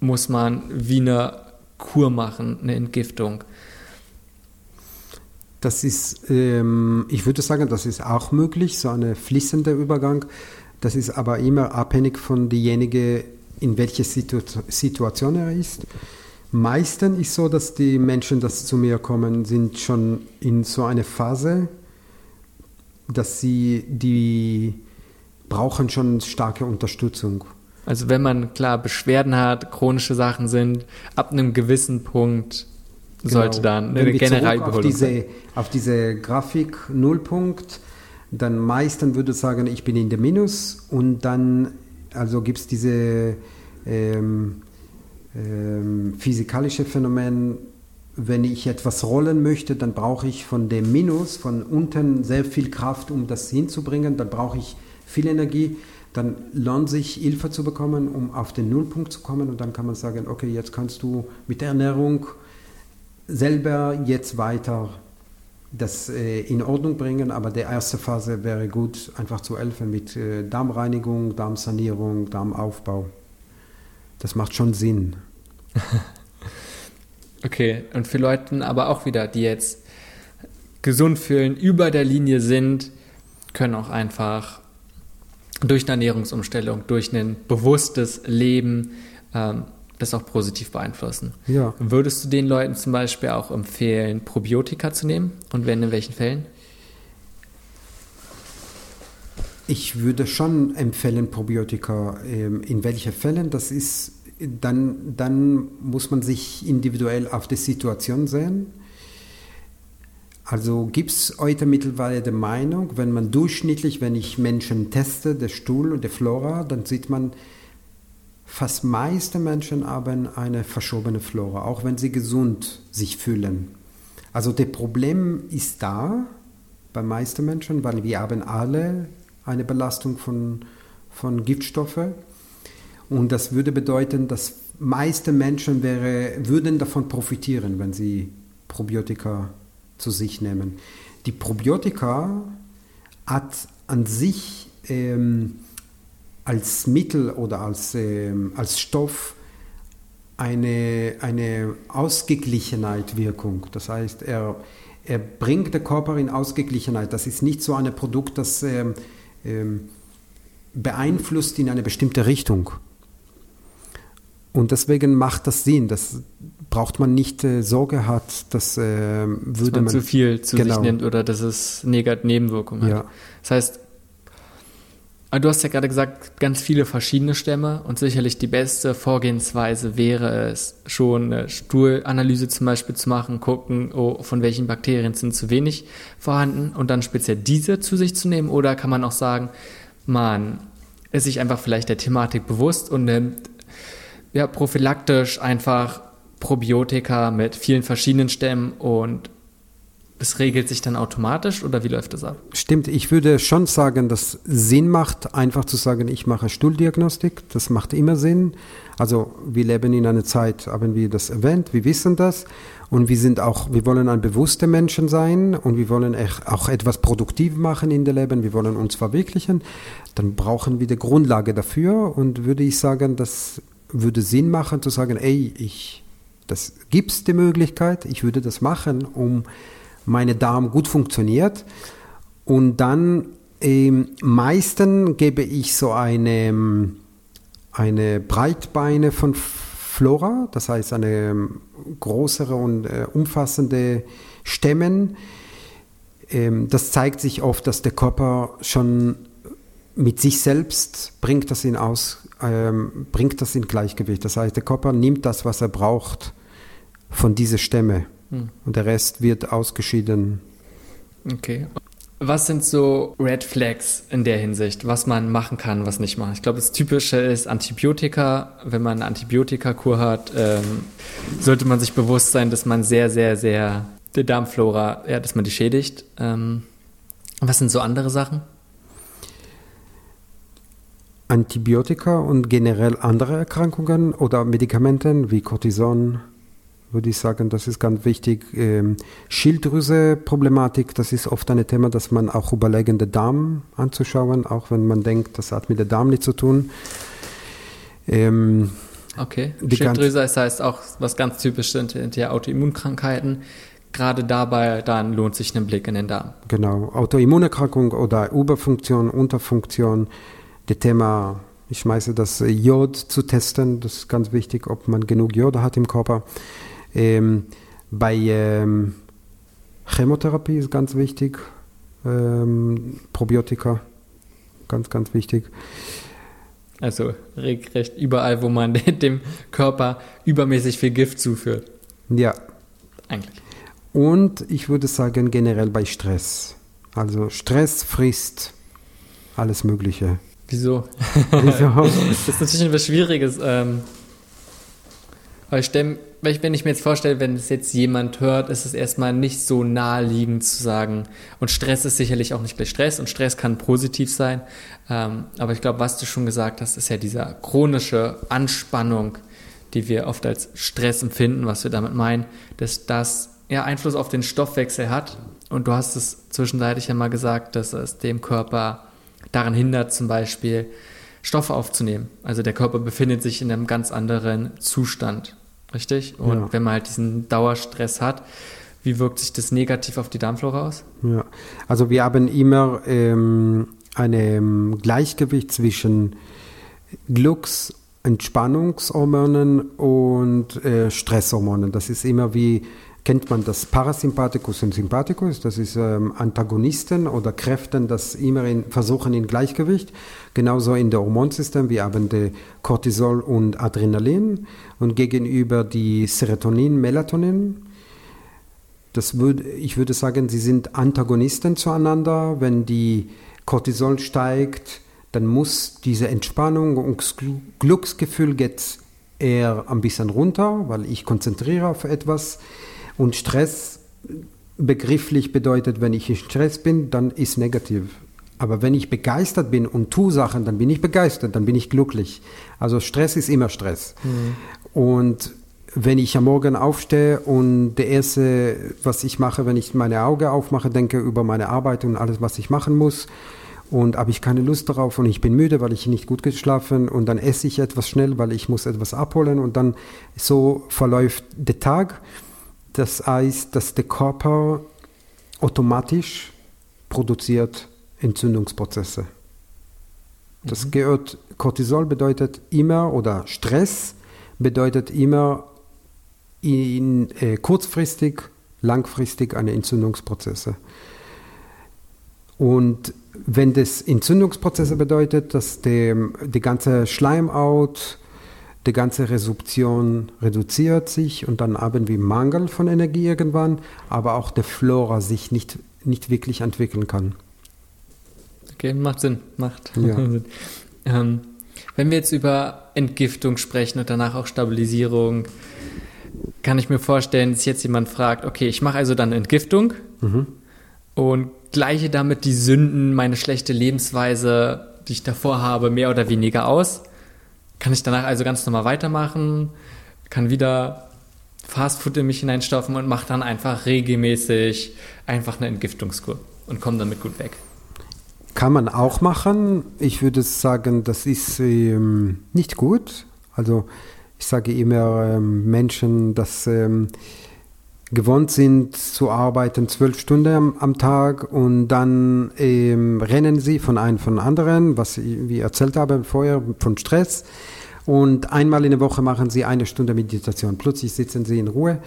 muss man wie eine Kur machen, eine Entgiftung? Das ist, ähm, ich würde sagen, das ist auch möglich, so ein fließender Übergang. Das ist aber immer abhängig von demjenigen, in welcher Situ Situation er ist. Meistens ist so, dass die Menschen, die zu mir kommen, sind schon in so einer Phase, dass sie die brauchen schon starke Unterstützung. Also wenn man klar Beschwerden hat, chronische Sachen sind, ab einem gewissen Punkt sollte Genau. dann Wenn eine wir Generalüberholung auf diese, sein. auf diese Grafik Nullpunkt, dann meistens würde ich sagen, ich bin in der Minus und dann also gibt es diese ähm, ähm, physikalische Phänomen, wenn ich etwas rollen möchte, dann brauche ich von dem Minus, von unten sehr viel Kraft, um das hinzubringen, dann brauche ich viel Energie, dann lohnt sich Hilfe zu bekommen, um auf den Nullpunkt zu kommen und dann kann man sagen, okay, jetzt kannst du mit der Ernährung selber jetzt weiter das äh, in Ordnung bringen, aber die erste Phase wäre gut, einfach zu helfen mit äh, Darmreinigung, Darmsanierung, Darmaufbau. Das macht schon Sinn. Okay, und für Leute aber auch wieder, die jetzt gesund fühlen, über der Linie sind, können auch einfach durch eine Ernährungsumstellung, durch ein bewusstes Leben ähm, das auch positiv beeinflussen. Ja. Würdest du den Leuten zum Beispiel auch empfehlen, Probiotika zu nehmen? Und wenn in welchen Fällen? Ich würde schon empfehlen, Probiotika. Ähm, in welchen Fällen? Das ist, dann, dann muss man sich individuell auf die Situation sehen. Also gibt es heute mittlerweile die Meinung, wenn man durchschnittlich, wenn ich Menschen teste, der Stuhl und der Flora, dann sieht man, fast meiste Menschen haben eine verschobene Flora, auch wenn sie gesund sich fühlen. Also das Problem ist da bei meisten Menschen, weil wir haben alle eine Belastung von, von Giftstoffen. Und das würde bedeuten, dass meiste Menschen wäre, würden davon profitieren, wenn sie Probiotika zu sich nehmen. Die Probiotika hat an sich ähm, als Mittel oder als, ähm, als Stoff eine, eine Ausgeglichenheit Wirkung. Das heißt, er, er bringt den Körper in Ausgeglichenheit. Das ist nicht so ein Produkt, das ähm, ähm, beeinflusst in eine bestimmte Richtung. Und deswegen macht das Sinn. Das braucht man nicht äh, Sorge hat, dass äh, würde Dass man, man zu viel zu genau. sich nimmt oder dass es Nebenwirkungen hat. Ja. Das heißt, du hast ja gerade gesagt, ganz viele verschiedene Stämme und sicherlich die beste Vorgehensweise wäre es, schon eine Stuhlanalyse zum Beispiel zu machen, gucken, oh, von welchen Bakterien sind zu wenig vorhanden und dann speziell diese zu sich zu nehmen oder kann man auch sagen, man ist sich einfach vielleicht der Thematik bewusst und nimmt ja, prophylaktisch einfach Probiotika mit vielen verschiedenen Stämmen und das regelt sich dann automatisch oder wie läuft das ab? Stimmt, ich würde schon sagen, dass Sinn macht, einfach zu sagen, ich mache Stuhldiagnostik. Das macht immer Sinn. Also wir leben in einer Zeit, haben wir das erwähnt, wir wissen das. Und wir sind auch, wir wollen ein bewusster Menschen sein und wir wollen auch etwas produktiv machen in der Leben, wir wollen uns verwirklichen. Dann brauchen wir die Grundlage dafür und würde ich sagen, das würde Sinn machen zu sagen, ey, ich, das gibt's die Möglichkeit, ich würde das machen, um meine Darm gut funktioniert. Und dann ähm, meisten gebe ich so eine, eine Breitbeine von Flora, das heißt eine ähm, größere und äh, umfassende Stämmen. Ähm, das zeigt sich oft, dass der Körper schon mit sich selbst bringt das in aus, ähm, bringt das in Gleichgewicht. Das heißt, der Körper nimmt das, was er braucht von dieser Stämme. Hm. Und der Rest wird ausgeschieden. Okay. Was sind so Red Flags in der Hinsicht, was man machen kann, was nicht machen? Ich glaube, das Typische ist Antibiotika. Wenn man eine Antibiotikakur hat, ähm, sollte man sich bewusst sein, dass man sehr, sehr, sehr die Darmflora, ja, dass man die schädigt. Ähm, was sind so andere Sachen? Antibiotika und generell andere Erkrankungen oder Medikamenten wie Cortison, würde ich sagen, das ist ganz wichtig. Ähm, Schilddrüse-Problematik, das ist oft ein Thema, dass man auch überlegen, den Darm anzuschauen, auch wenn man denkt, das hat mit dem Darm nichts zu tun. Ähm, okay, Schilddrüse das heißt auch, was ganz typisch sind, sind ja Autoimmunkrankheiten. Gerade dabei, dann lohnt sich ein Blick in den Darm. Genau, Autoimmunerkrankung oder Überfunktion, Unterfunktion, das Thema ich schmeiße das Jod zu testen, das ist ganz wichtig, ob man genug Jod hat im Körper. Ähm, bei ähm, Chemotherapie ist ganz wichtig, ähm, Probiotika, ganz, ganz wichtig. Also regelrecht überall, wo man dem Körper übermäßig viel Gift zuführt. Ja. Eigentlich. Und ich würde sagen, generell bei Stress. Also Stress frisst alles Mögliche. Wieso? Wieso? das ist natürlich etwas Schwieriges. Ähm, weil ich wenn ich mir jetzt vorstelle, wenn es jetzt jemand hört, ist es erstmal nicht so naheliegend zu sagen. Und Stress ist sicherlich auch nicht gleich Stress und Stress kann positiv sein. Ähm, aber ich glaube, was du schon gesagt hast, ist ja diese chronische Anspannung, die wir oft als Stress empfinden, was wir damit meinen, dass das ja Einfluss auf den Stoffwechsel hat. Und du hast es zwischenzeitlich ja mal gesagt, dass es dem Körper daran hindert, zum Beispiel Stoffe aufzunehmen. Also der Körper befindet sich in einem ganz anderen Zustand. Richtig? Und ja. wenn man halt diesen Dauerstress hat, wie wirkt sich das negativ auf die Darmflora aus? Ja, also wir haben immer ähm, ein ähm, Gleichgewicht zwischen Glücks- Entspannungshormonen und äh, Stresshormonen. Das ist immer wie kennt man das Parasympathikus und Sympathikus, das ist ähm, Antagonisten oder Kräfte, das immer in, versuchen in Gleichgewicht. Genauso in der Hormonsystem, wir haben die Cortisol und Adrenalin und gegenüber die Serotonin, Melatonin. Das würd, ich würde sagen, sie sind Antagonisten zueinander. Wenn die Cortisol steigt, dann muss diese Entspannung und Glücksgefühl geht eher ein bisschen runter, weil ich konzentriere auf etwas. Und Stress begrifflich bedeutet, wenn ich in Stress bin, dann ist negativ. Aber wenn ich begeistert bin und tue Sachen, dann bin ich begeistert, dann bin ich glücklich. Also Stress ist immer Stress. Mhm. Und wenn ich am Morgen aufstehe und der erste, was ich mache, wenn ich meine Augen aufmache, denke über meine Arbeit und alles, was ich machen muss, und habe ich keine Lust darauf und ich bin müde, weil ich nicht gut geschlafen und dann esse ich etwas schnell, weil ich muss etwas abholen und dann so verläuft der Tag. Das heißt, dass der Körper automatisch produziert Entzündungsprozesse. Das mhm. gehört, Cortisol bedeutet immer, oder Stress bedeutet immer in, äh, kurzfristig, langfristig eine Entzündungsprozesse. Und wenn das Entzündungsprozesse bedeutet, dass die, die ganze Schleimhaut, die ganze Resorption reduziert sich und dann haben wir Mangel von Energie irgendwann, aber auch der Flora sich nicht, nicht wirklich entwickeln kann. Okay, macht Sinn, macht ja. Sinn. Ähm, wenn wir jetzt über Entgiftung sprechen und danach auch Stabilisierung, kann ich mir vorstellen, dass jetzt jemand fragt, okay, ich mache also dann Entgiftung Mhm. und gleiche damit die Sünden, meine schlechte Lebensweise, die ich davor habe, mehr oder weniger aus. Kann ich danach also ganz normal weitermachen, kann wieder Fastfood in mich hineinstopfen und mache dann einfach regelmäßig einfach eine Entgiftungskur und komme damit gut weg. Kann man auch machen. Ich würde sagen, das ist ähm, nicht gut. Also ich sage immer ähm, Menschen, dass ähm, gewohnt sind zu arbeiten zwölf Stunden am, am Tag und dann ähm, rennen sie von einem von anderen, was ich wie erzählt habe vorher, von Stress. Und einmal in der Woche machen sie eine Stunde Meditation. Plötzlich sitzen sie in Ruhe.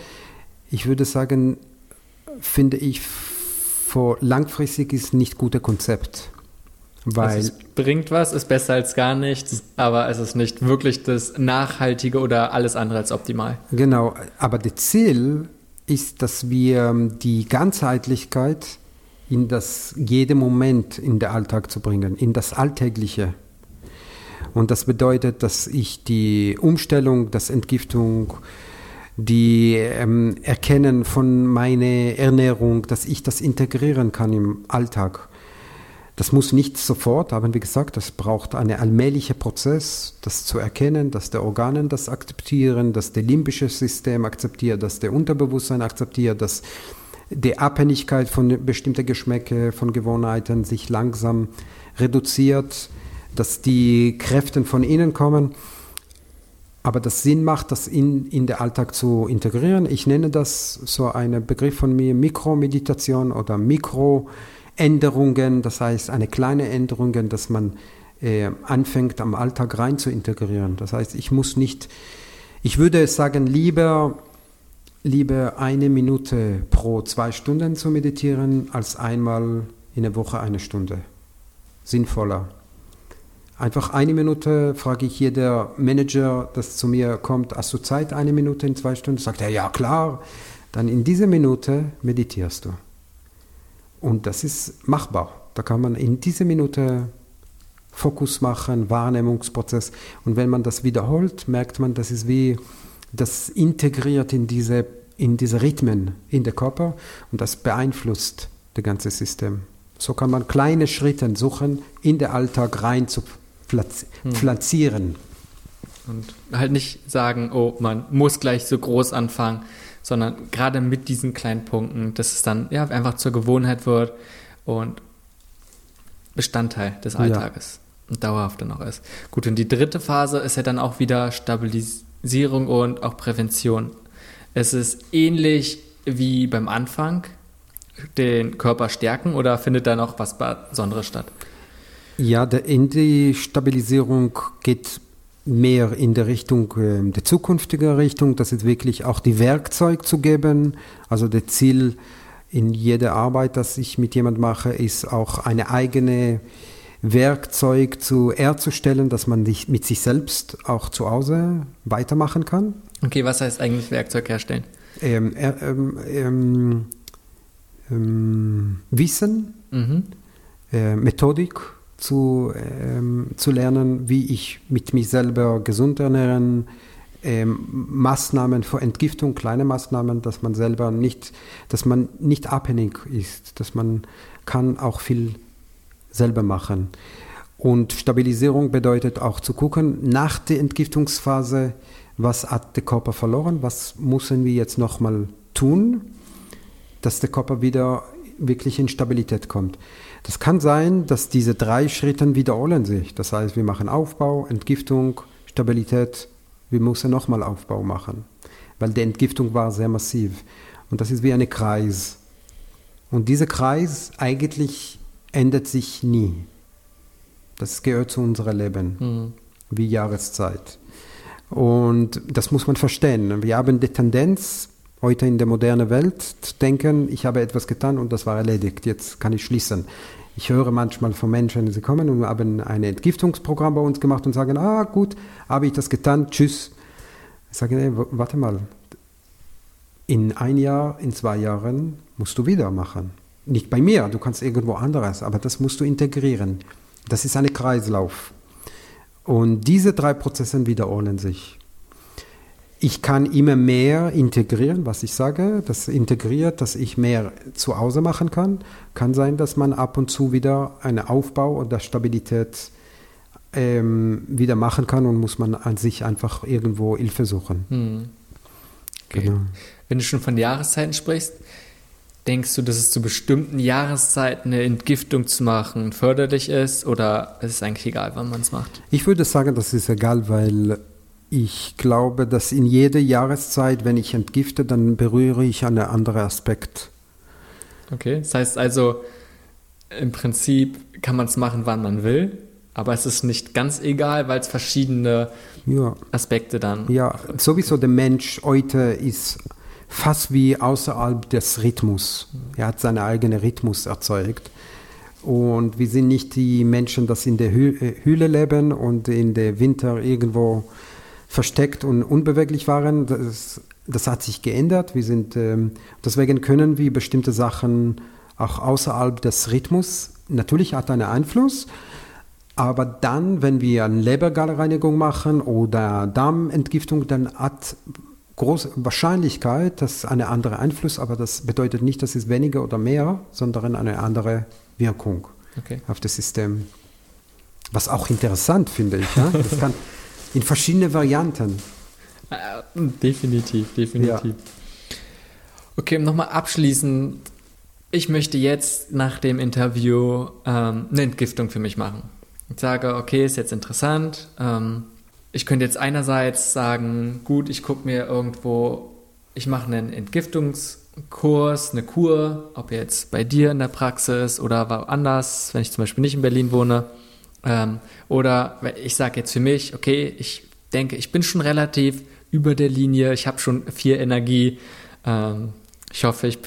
Ich würde sagen, finde ich, für langfristig ist nicht gute Konzept. Weil also es bringt was, ist besser als gar nichts, aber es ist nicht wirklich das Nachhaltige oder alles andere als optimal. Genau, aber das Ziel ist, dass wir ähm, die Ganzheitlichkeit in das jede Moment in den Alltag zu bringen, in das Alltägliche. Und das bedeutet, dass ich die Umstellung, das Entgiftung, die ähm, Erkennen von meiner Ernährung, dass ich das integrieren kann im Alltag. Das muss nicht sofort, haben wir gesagt, das braucht einen allmählichen Prozess, das zu erkennen, dass der Organen das akzeptieren, dass der limbische System akzeptiert, dass der Unterbewusstsein akzeptiert, dass die Abhängigkeit von bestimmten Geschmäcken, von Gewohnheiten sich langsam reduziert, dass die Kräfte von innen kommen. Aber das Sinn macht, das in, in den Alltag zu integrieren. Ich nenne das so einen Begriff von mir, Mikromeditation oder Mikroänderungen. Das heißt, eine kleine Änderung, dass man äh, anfängt, am Alltag rein zu integrieren. Das heißt, ich muss nicht, ich würde sagen, lieber, lieber eine Minute pro zwei Stunden zu meditieren, als einmal in der Woche eine Stunde. Sinnvoller. Einfach eine Minute frage ich jeder Manager, das zu mir kommt, hast du Zeit, eine Minute in zwei Stunden? Sagt er, ja klar. Dann in dieser Minute meditierst du. Und das ist machbar. Da kann man in dieser Minute Fokus machen, Wahrnehmungsprozess. Und wenn man das wiederholt, merkt man, das ist wie das integriert in diese, in diese Rhythmen in den Körper und das beeinflusst das ganze System. So kann man kleine Schritte suchen, in den Alltag rein zu platz Hm. platzieren. Und halt nicht sagen, oh, man muss gleich so groß anfangen, sondern gerade mit diesen kleinen Punkten, dass es dann ja einfach zur Gewohnheit wird und Bestandteil des Ja. Alltages und dauerhaft dann auch ist. Gut, und die dritte Phase ist ja dann auch wieder Stabilisierung und auch Prävention. Es ist ähnlich wie beim Anfang, den Körper stärken oder findet da noch was Besonderes statt? Ja, der, in die Stabilisierung geht mehr in der Richtung, äh, der zukünftigen Richtung. Das ist wirklich auch die Werkzeug zu geben. Also das Ziel in jeder Arbeit, das ich mit jemand mache, ist auch eine eigene Werkzeug zu herzustellen, dass man sich mit sich selbst auch zu Hause weitermachen kann. Okay, was heißt eigentlich Werkzeug herstellen? Ähm, äh, ähm, ähm, ähm, Wissen, Mhm. äh, Methodik zu, ähm, zu lernen, wie ich mit mich selber gesund ernähren, ähm, Maßnahmen für Entgiftung, kleine Maßnahmen, dass man selber nicht, dass man nicht abhängig ist, dass man kann auch viel selber machen. Und Stabilisierung bedeutet auch zu gucken, nach der Entgiftungsphase, was hat der Körper verloren, was müssen wir jetzt nochmal tun, dass der Körper wieder wirklich in Stabilität kommt. Das kann sein, dass diese drei Schritte wiederholen sich. Das heißt, wir machen Aufbau, Entgiftung, Stabilität, wir müssen nochmal Aufbau machen, weil die Entgiftung war sehr massiv. Und das ist wie ein Kreis. Und dieser Kreis eigentlich ändert sich nie. Das gehört zu unserem Leben, Mhm. wie Jahreszeit. Und das muss man verstehen. Wir haben die Tendenz, heute in der modernen Welt denken, ich habe etwas getan und das war erledigt, jetzt kann ich schließen. Ich höre manchmal von Menschen, sie kommen und haben ein Entgiftungsprogramm bei uns gemacht und sagen, ah gut, habe ich das getan, tschüss. Ich sage, nee, warte mal, in ein Jahr, in zwei Jahren musst du wieder machen. Nicht bei mir, du kannst irgendwo anderes, aber das musst du integrieren. Das ist ein Kreislauf. Und diese drei Prozesse wiederholen sich. Ich kann immer mehr integrieren, was ich sage. Das integriert, dass ich mehr zu Hause machen kann. Kann sein, dass man ab und zu wieder einen Aufbau oder Stabilität ähm, wieder machen kann und muss man an sich einfach irgendwo Hilfe suchen. Hm. Okay. Genau. Wenn du schon von Jahreszeiten sprichst, denkst du, dass es zu bestimmten Jahreszeiten eine Entgiftung zu machen förderlich ist oder ist es eigentlich egal, wann man es macht? Ich würde sagen, das ist egal, weil ich glaube, dass in jeder Jahreszeit, wenn ich entgifte, dann berühre ich einen anderen Aspekt. Okay, das heißt also, im Prinzip kann man es machen, wann man will, aber es ist nicht ganz egal, weil es verschiedene Ja. Aspekte dann. Ja, sowieso der Mensch heute ist fast wie außerhalb des Rhythmus. Er hat seinen eigenen Rhythmus erzeugt. Und wir sind nicht die Menschen, die in der Hü äh, Höhle leben und in der Winter irgendwo versteckt und unbeweglich waren. Das, das hat sich geändert. Wir sind, ähm, deswegen können wir bestimmte Sachen auch außerhalb des Rhythmus. Natürlich hat einen Einfluss, aber dann, wenn wir eine Lebergallreinigung machen oder Darmentgiftung, dann hat große Wahrscheinlichkeit, dass eine andere Einfluss, aber das bedeutet nicht, dass es weniger oder mehr, sondern eine andere Wirkung Okay. auf das System. Was auch interessant finde ich. Ja? Das kann in verschiedene Varianten. Äh, definitiv, definitiv. Okay, um nochmal abschließend. Ich möchte jetzt nach dem Interview ähm, eine Entgiftung für mich machen. Ich sage, okay, ist jetzt interessant. Ähm, ich könnte jetzt einerseits sagen, gut, ich gucke mir irgendwo, ich mache einen Entgiftungskurs, eine Kur, ob jetzt bei dir in der Praxis oder woanders, wenn ich zum Beispiel nicht in Berlin wohne. Ähm, oder ich sage jetzt für mich, okay, ich denke, ich bin schon relativ über der Linie, ich habe schon viel Energie. Ähm, ich hoffe, ich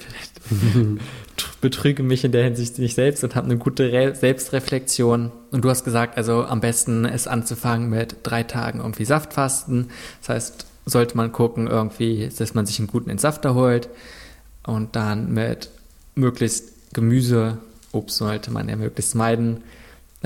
betrüge mich in der Hinsicht nicht selbst und habe eine gute Re Selbstreflexion. Und du hast gesagt, also am besten ist anzufangen mit drei Tagen irgendwie Saftfasten. Das heißt, sollte man gucken, irgendwie, dass man sich einen guten Entsafter holt und dann mit möglichst Gemüse, Obst sollte man ja möglichst meiden,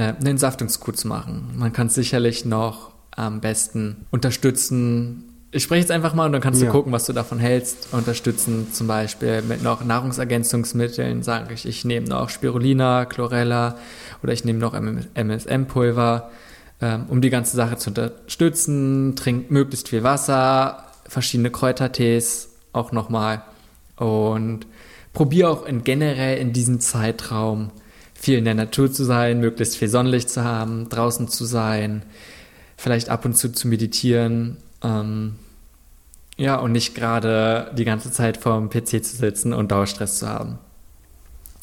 eine Entsaftungskur zu machen. Man kann es sicherlich noch am besten unterstützen. Ich spreche jetzt einfach mal und dann kannst du Ja. gucken, was du davon hältst. Unterstützen zum Beispiel mit noch Nahrungsergänzungsmitteln, sage ich, ich nehme noch Spirulina, Chlorella oder ich nehme noch MSM-Pulver, ähm, um die ganze Sache zu unterstützen. Trink möglichst viel Wasser, verschiedene Kräutertees auch nochmal und probiere auch in generell in diesem Zeitraum viel in der Natur zu sein, möglichst viel Sonnenlicht zu haben, draußen zu sein, vielleicht ab und zu zu meditieren. Ähm, ja, und nicht gerade die ganze Zeit vorm PC zu sitzen und Dauerstress zu haben.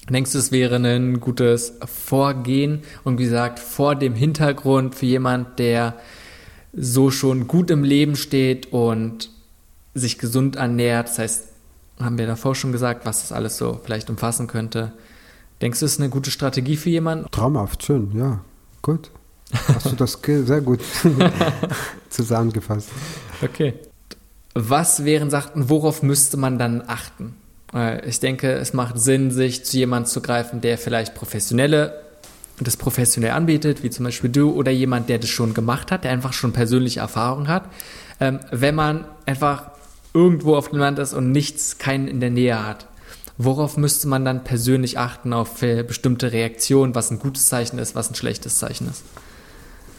Denkst du, es wäre ein gutes Vorgehen und wie gesagt, vor dem Hintergrund für jemand, der so schon gut im Leben steht und sich gesund ernährt, das heißt, haben wir davor schon gesagt, was das alles so vielleicht umfassen könnte. Denkst du, es ist eine gute Strategie für jemanden? Traumhaft, schön, ja. Gut. Hast du das sehr gut zusammengefasst. Okay. Was wären Sachen, worauf müsste man dann achten? Ich denke, es macht Sinn, sich zu jemandem zu greifen, der vielleicht professionelle, das professionell anbietet, wie zum Beispiel du, oder jemand, der das schon gemacht hat, der einfach schon persönliche Erfahrung hat. Ähm, Wenn man einfach irgendwo auf dem Land ist und nichts, keinen in der Nähe hat, worauf müsste man dann persönlich achten auf äh, bestimmte Reaktionen, was ein gutes Zeichen ist, was ein schlechtes Zeichen ist?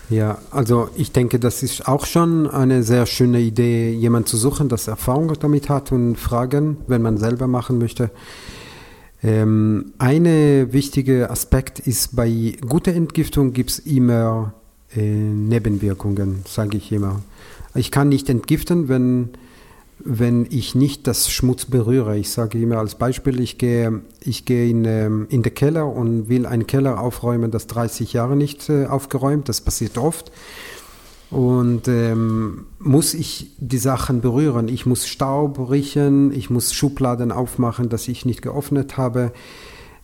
Ja, also ich denke, das ist auch schon eine sehr schöne Idee, jemanden zu suchen, das Erfahrung damit hat und fragen, wenn man selber machen möchte. Ähm, eine wichtige Aspekt ist, bei guter Entgiftung gibt es immer äh, Nebenwirkungen, sage ich immer. Ich kann nicht entgiften, wenn, wenn ich nicht das Schmutz berühre. Ich sage immer als Beispiel, ich gehe, ich gehe in, ähm, in den Keller und will einen Keller aufräumen, das 30 Jahre nicht äh, aufgeräumt, das passiert oft. Und ähm, muss ich die Sachen berühren? Ich muss Staub riechen, ich muss Schubladen aufmachen, dass ich nicht geöffnet habe.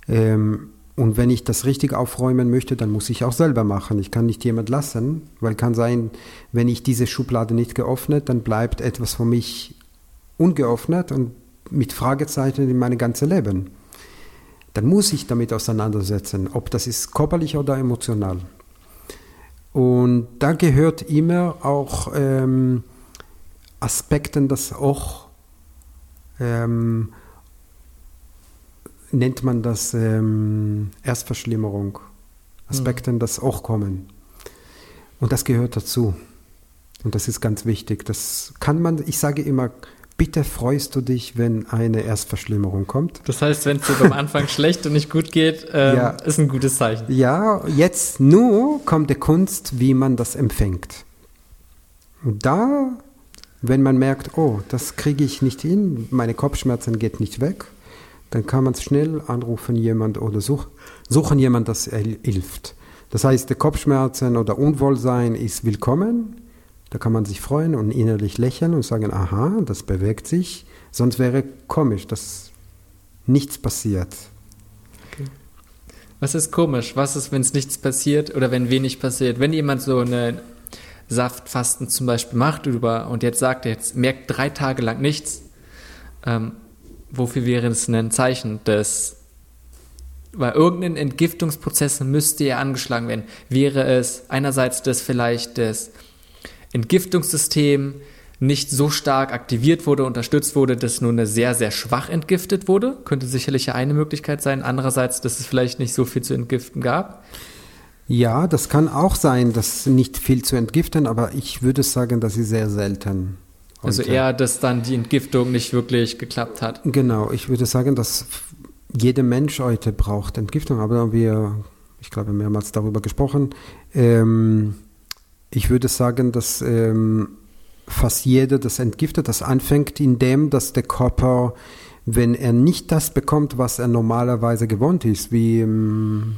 Ähm, und wenn ich das richtig aufräumen möchte, dann muss ich auch selber machen. Ich kann nicht jemand lassen, weil kann sein, wenn ich diese Schublade nicht geöffnet, dann bleibt etwas für mich ungeöffnet und mit Fragezeichen in mein ganzes Leben. Dann muss ich damit auseinandersetzen, ob das ist körperlich oder emotional. Und da gehört immer auch ähm, Aspekten, das auch ähm, nennt man das ähm, Erstverschlimmerung. Aspekten, das auch kommen. Und das gehört dazu. Und das ist ganz wichtig. Das kann man, ich sage immer, bitte freust du dich, wenn eine Erstverschlimmerung kommt. Das heißt, wenn es dir am Anfang schlecht und nicht gut geht, ähm, ja. ist ein gutes Zeichen. Ja, jetzt nur kommt die Kunst, wie man das empfängt. Da, wenn man merkt, oh, das kriege ich nicht hin, meine Kopfschmerzen geht nicht weg, dann kann man schnell anrufen jemand oder such, suchen jemand, das hilft. Das heißt, die Kopfschmerzen oder Unwohlsein ist willkommen. Da kann man sich freuen und innerlich lächeln und sagen, aha, das bewegt sich. Sonst wäre komisch, dass nichts passiert. Okay. Was ist komisch? Was ist, wenn es nichts passiert oder wenn wenig passiert? Wenn jemand so eine Saftfasten zum Beispiel macht und jetzt sagt er, jetzt merkt drei Tage lang nichts, ähm, wofür wäre es ein Zeichen des, weil irgendein Entgiftungsprozess müsste ja angeschlagen werden. Wäre es einerseits das vielleicht das Entgiftungssystem nicht so stark aktiviert wurde, unterstützt wurde, dass nur eine sehr, sehr schwach entgiftet wurde. Könnte sicherlich ja eine Möglichkeit sein. Andererseits, dass es vielleicht nicht so viel zu entgiften gab. Ja, das kann auch sein, dass nicht viel zu entgiften, aber ich würde sagen, das ist sehr selten. Also eher, dass dann die Entgiftung nicht wirklich geklappt hat. Genau, ich würde sagen, dass jeder Mensch heute braucht Entgiftung, aber wir, ich glaube, mehrmals darüber gesprochen. Ähm, ich würde sagen, dass ähm, fast jeder das entgiftet, das anfängt, indem dass der Körper, wenn er nicht das bekommt, was er normalerweise gewohnt ist, wie ähm,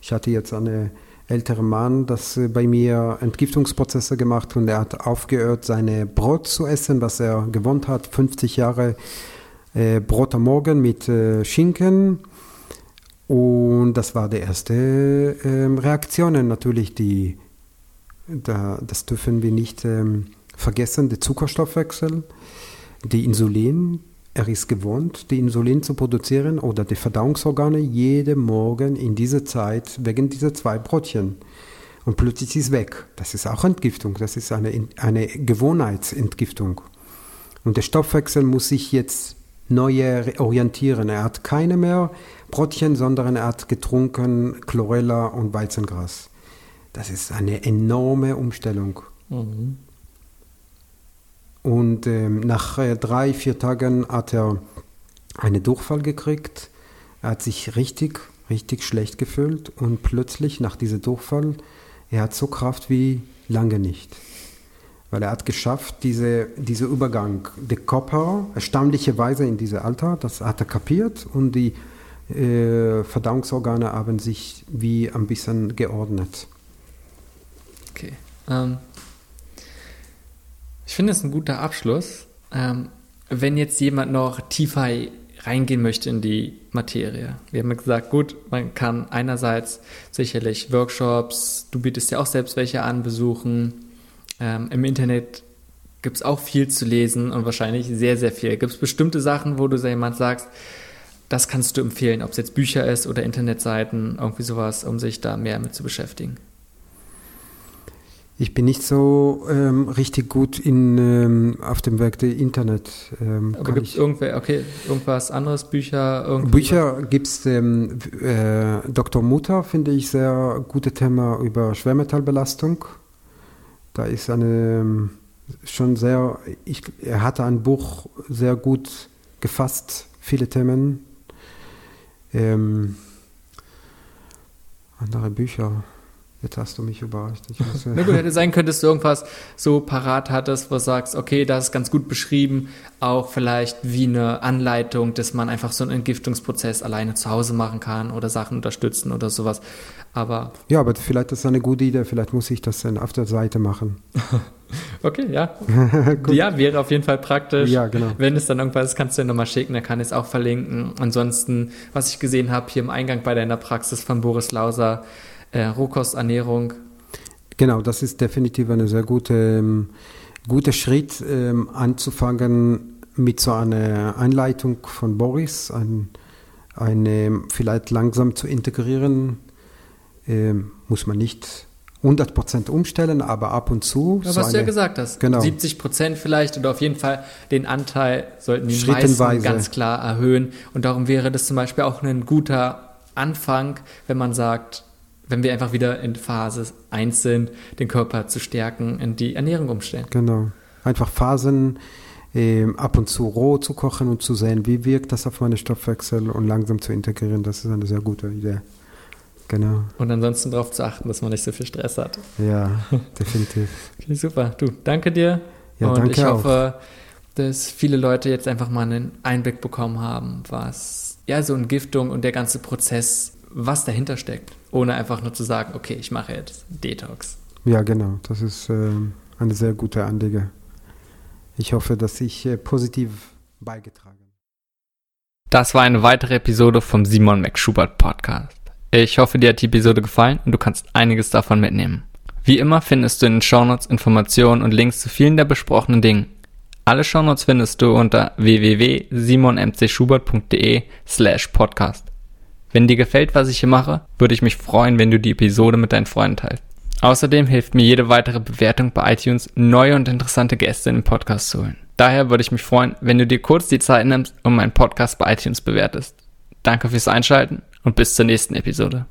ich hatte jetzt eine älterer Mann, das äh, bei mir Entgiftungsprozesse gemacht und er hat aufgehört, seine Brot zu essen, was er gewohnt hat, 50 Jahre äh, Brot am Morgen mit äh, Schinken. Und das war die erste äh, Reaktion. Natürlich, die, da, das dürfen wir nicht ähm, vergessen, der Zuckerstoffwechsel, die Insulin, er ist gewohnt, die Insulin zu produzieren oder die Verdauungsorgane jeden Morgen in dieser Zeit wegen dieser zwei Brotchen. Und plötzlich ist weg. Das ist auch Entgiftung. Das ist eine, eine Gewohnheitsentgiftung. Und der Stoffwechsel muss sich jetzt neu orientieren. Er hat keine mehr Brotchen, sondern er hat getrunken Chlorella und Weizengras. Das ist eine enorme Umstellung. Mhm. Und ähm, nach äh, drei, vier Tagen hat er einen Durchfall gekriegt. Er hat sich richtig, richtig schlecht gefühlt und plötzlich nach diesem Durchfall, er hat so Kraft wie lange nicht. Weil er hat geschafft, diese, dieser Übergang, der Körper, erstaunlicherweise in diesem Alter, das hat er kapiert und die äh, Verdauungsorgane haben sich wie ein bisschen geordnet. Okay. Ähm, ich finde es ein guter Abschluss. Ähm, wenn jetzt jemand noch tiefer reingehen möchte in die Materie. Wir haben ja gesagt, gut, man kann einerseits sicherlich Workshops, du bietest ja auch selbst welche an, besuchen. Ähm, Im Internet gibt es auch viel zu lesen und wahrscheinlich sehr, sehr viel. Gibt es bestimmte Sachen, wo du jemand sagst, das kannst du empfehlen, ob es jetzt Bücher ist oder Internetseiten, irgendwie sowas, um sich da mehr mit zu beschäftigen? Ich bin nicht so ähm, richtig gut in, ähm, auf dem Werk der Internet. Ähm, Aber gibt es okay, irgendwas anderes, Bücher? Bücher gibt es, ähm, äh, Dr. Mutter finde ich sehr gute Thema über Schwermetallbelastung. Da ist eine ähm, schon sehr, ich, er hatte ein Buch sehr gut gefasst, viele Themen. Ähm, andere Bücher. Jetzt hast du mich überrascht. Na gut, hätte sein können, dass du irgendwas so parat hattest, wo du sagst, okay, das ist ganz gut beschrieben, auch vielleicht wie eine Anleitung, dass man einfach so einen Entgiftungsprozess alleine zu Hause machen kann oder Sachen unterstützen oder sowas. Aber ja, aber vielleicht ist das eine gute Idee. Vielleicht muss ich das dann auf der Seite machen. okay, ja. ja, wäre auf jeden Fall praktisch. Ja, genau. Wenn es dann irgendwas ist, kannst du ja nochmal schicken, dann kann ich es auch verlinken. Ansonsten, was ich gesehen habe hier im Eingang bei deiner Praxis von Boris Lauser, äh, Rohkosternährung. Genau, das ist definitiv ein sehr gute, ähm, guter Schritt, ähm, anzufangen mit so einer Einleitung von Boris, ein, eine vielleicht langsam zu integrieren. Ähm, muss man nicht 100% umstellen, aber ab und zu. Ja, so was du ja eine- gesagt hast. Genau. 70 Prozent vielleicht oder auf jeden Fall den Anteil sollten die meisten ganz klar erhöhen. Und darum wäre das zum Beispiel auch ein guter Anfang, wenn man sagt, wenn wir einfach wieder in Phase 1 sind, den Körper zu stärken, in die Ernährung umstellen. Genau. Einfach Phasen ähm, ab und zu roh zu kochen und zu sehen, wie wirkt das auf meinen Stoffwechsel und langsam zu integrieren. Das ist eine sehr gute Idee. Genau. Und ansonsten darauf zu achten, dass man nicht so viel Stress hat. Ja, definitiv. Okay, super. Du, danke dir. Ja, und danke ich auch. hoffe, dass viele Leute jetzt einfach mal einen Einblick bekommen haben, was ja so Entgiftung und der ganze Prozess, was dahinter steckt. Ohne einfach nur zu sagen, okay, ich mache jetzt Detox. Ja, genau. Das ist ähm, eine sehr gute Anliege. Ich hoffe, dass ich äh, positiv beigetragen habe. Das war eine weitere Episode vom Simon McSchubert Podcast. Ich hoffe, dir hat die Episode gefallen und du kannst einiges davon mitnehmen. Wie immer findest du in den Shownotes Informationen und Links zu vielen der besprochenen Dingen. Alle Shownotes findest du unter www.simonmcschubert.de slash podcast. Wenn dir gefällt, was ich hier mache, würde ich mich freuen, wenn du die Episode mit deinen Freunden teilst. Außerdem hilft mir jede weitere Bewertung bei iTunes, neue und interessante Gäste in den Podcast zu holen. Daher würde ich mich freuen, wenn du dir kurz die Zeit nimmst und meinen Podcast bei iTunes bewertest. Danke fürs Einschalten und bis zur nächsten Episode.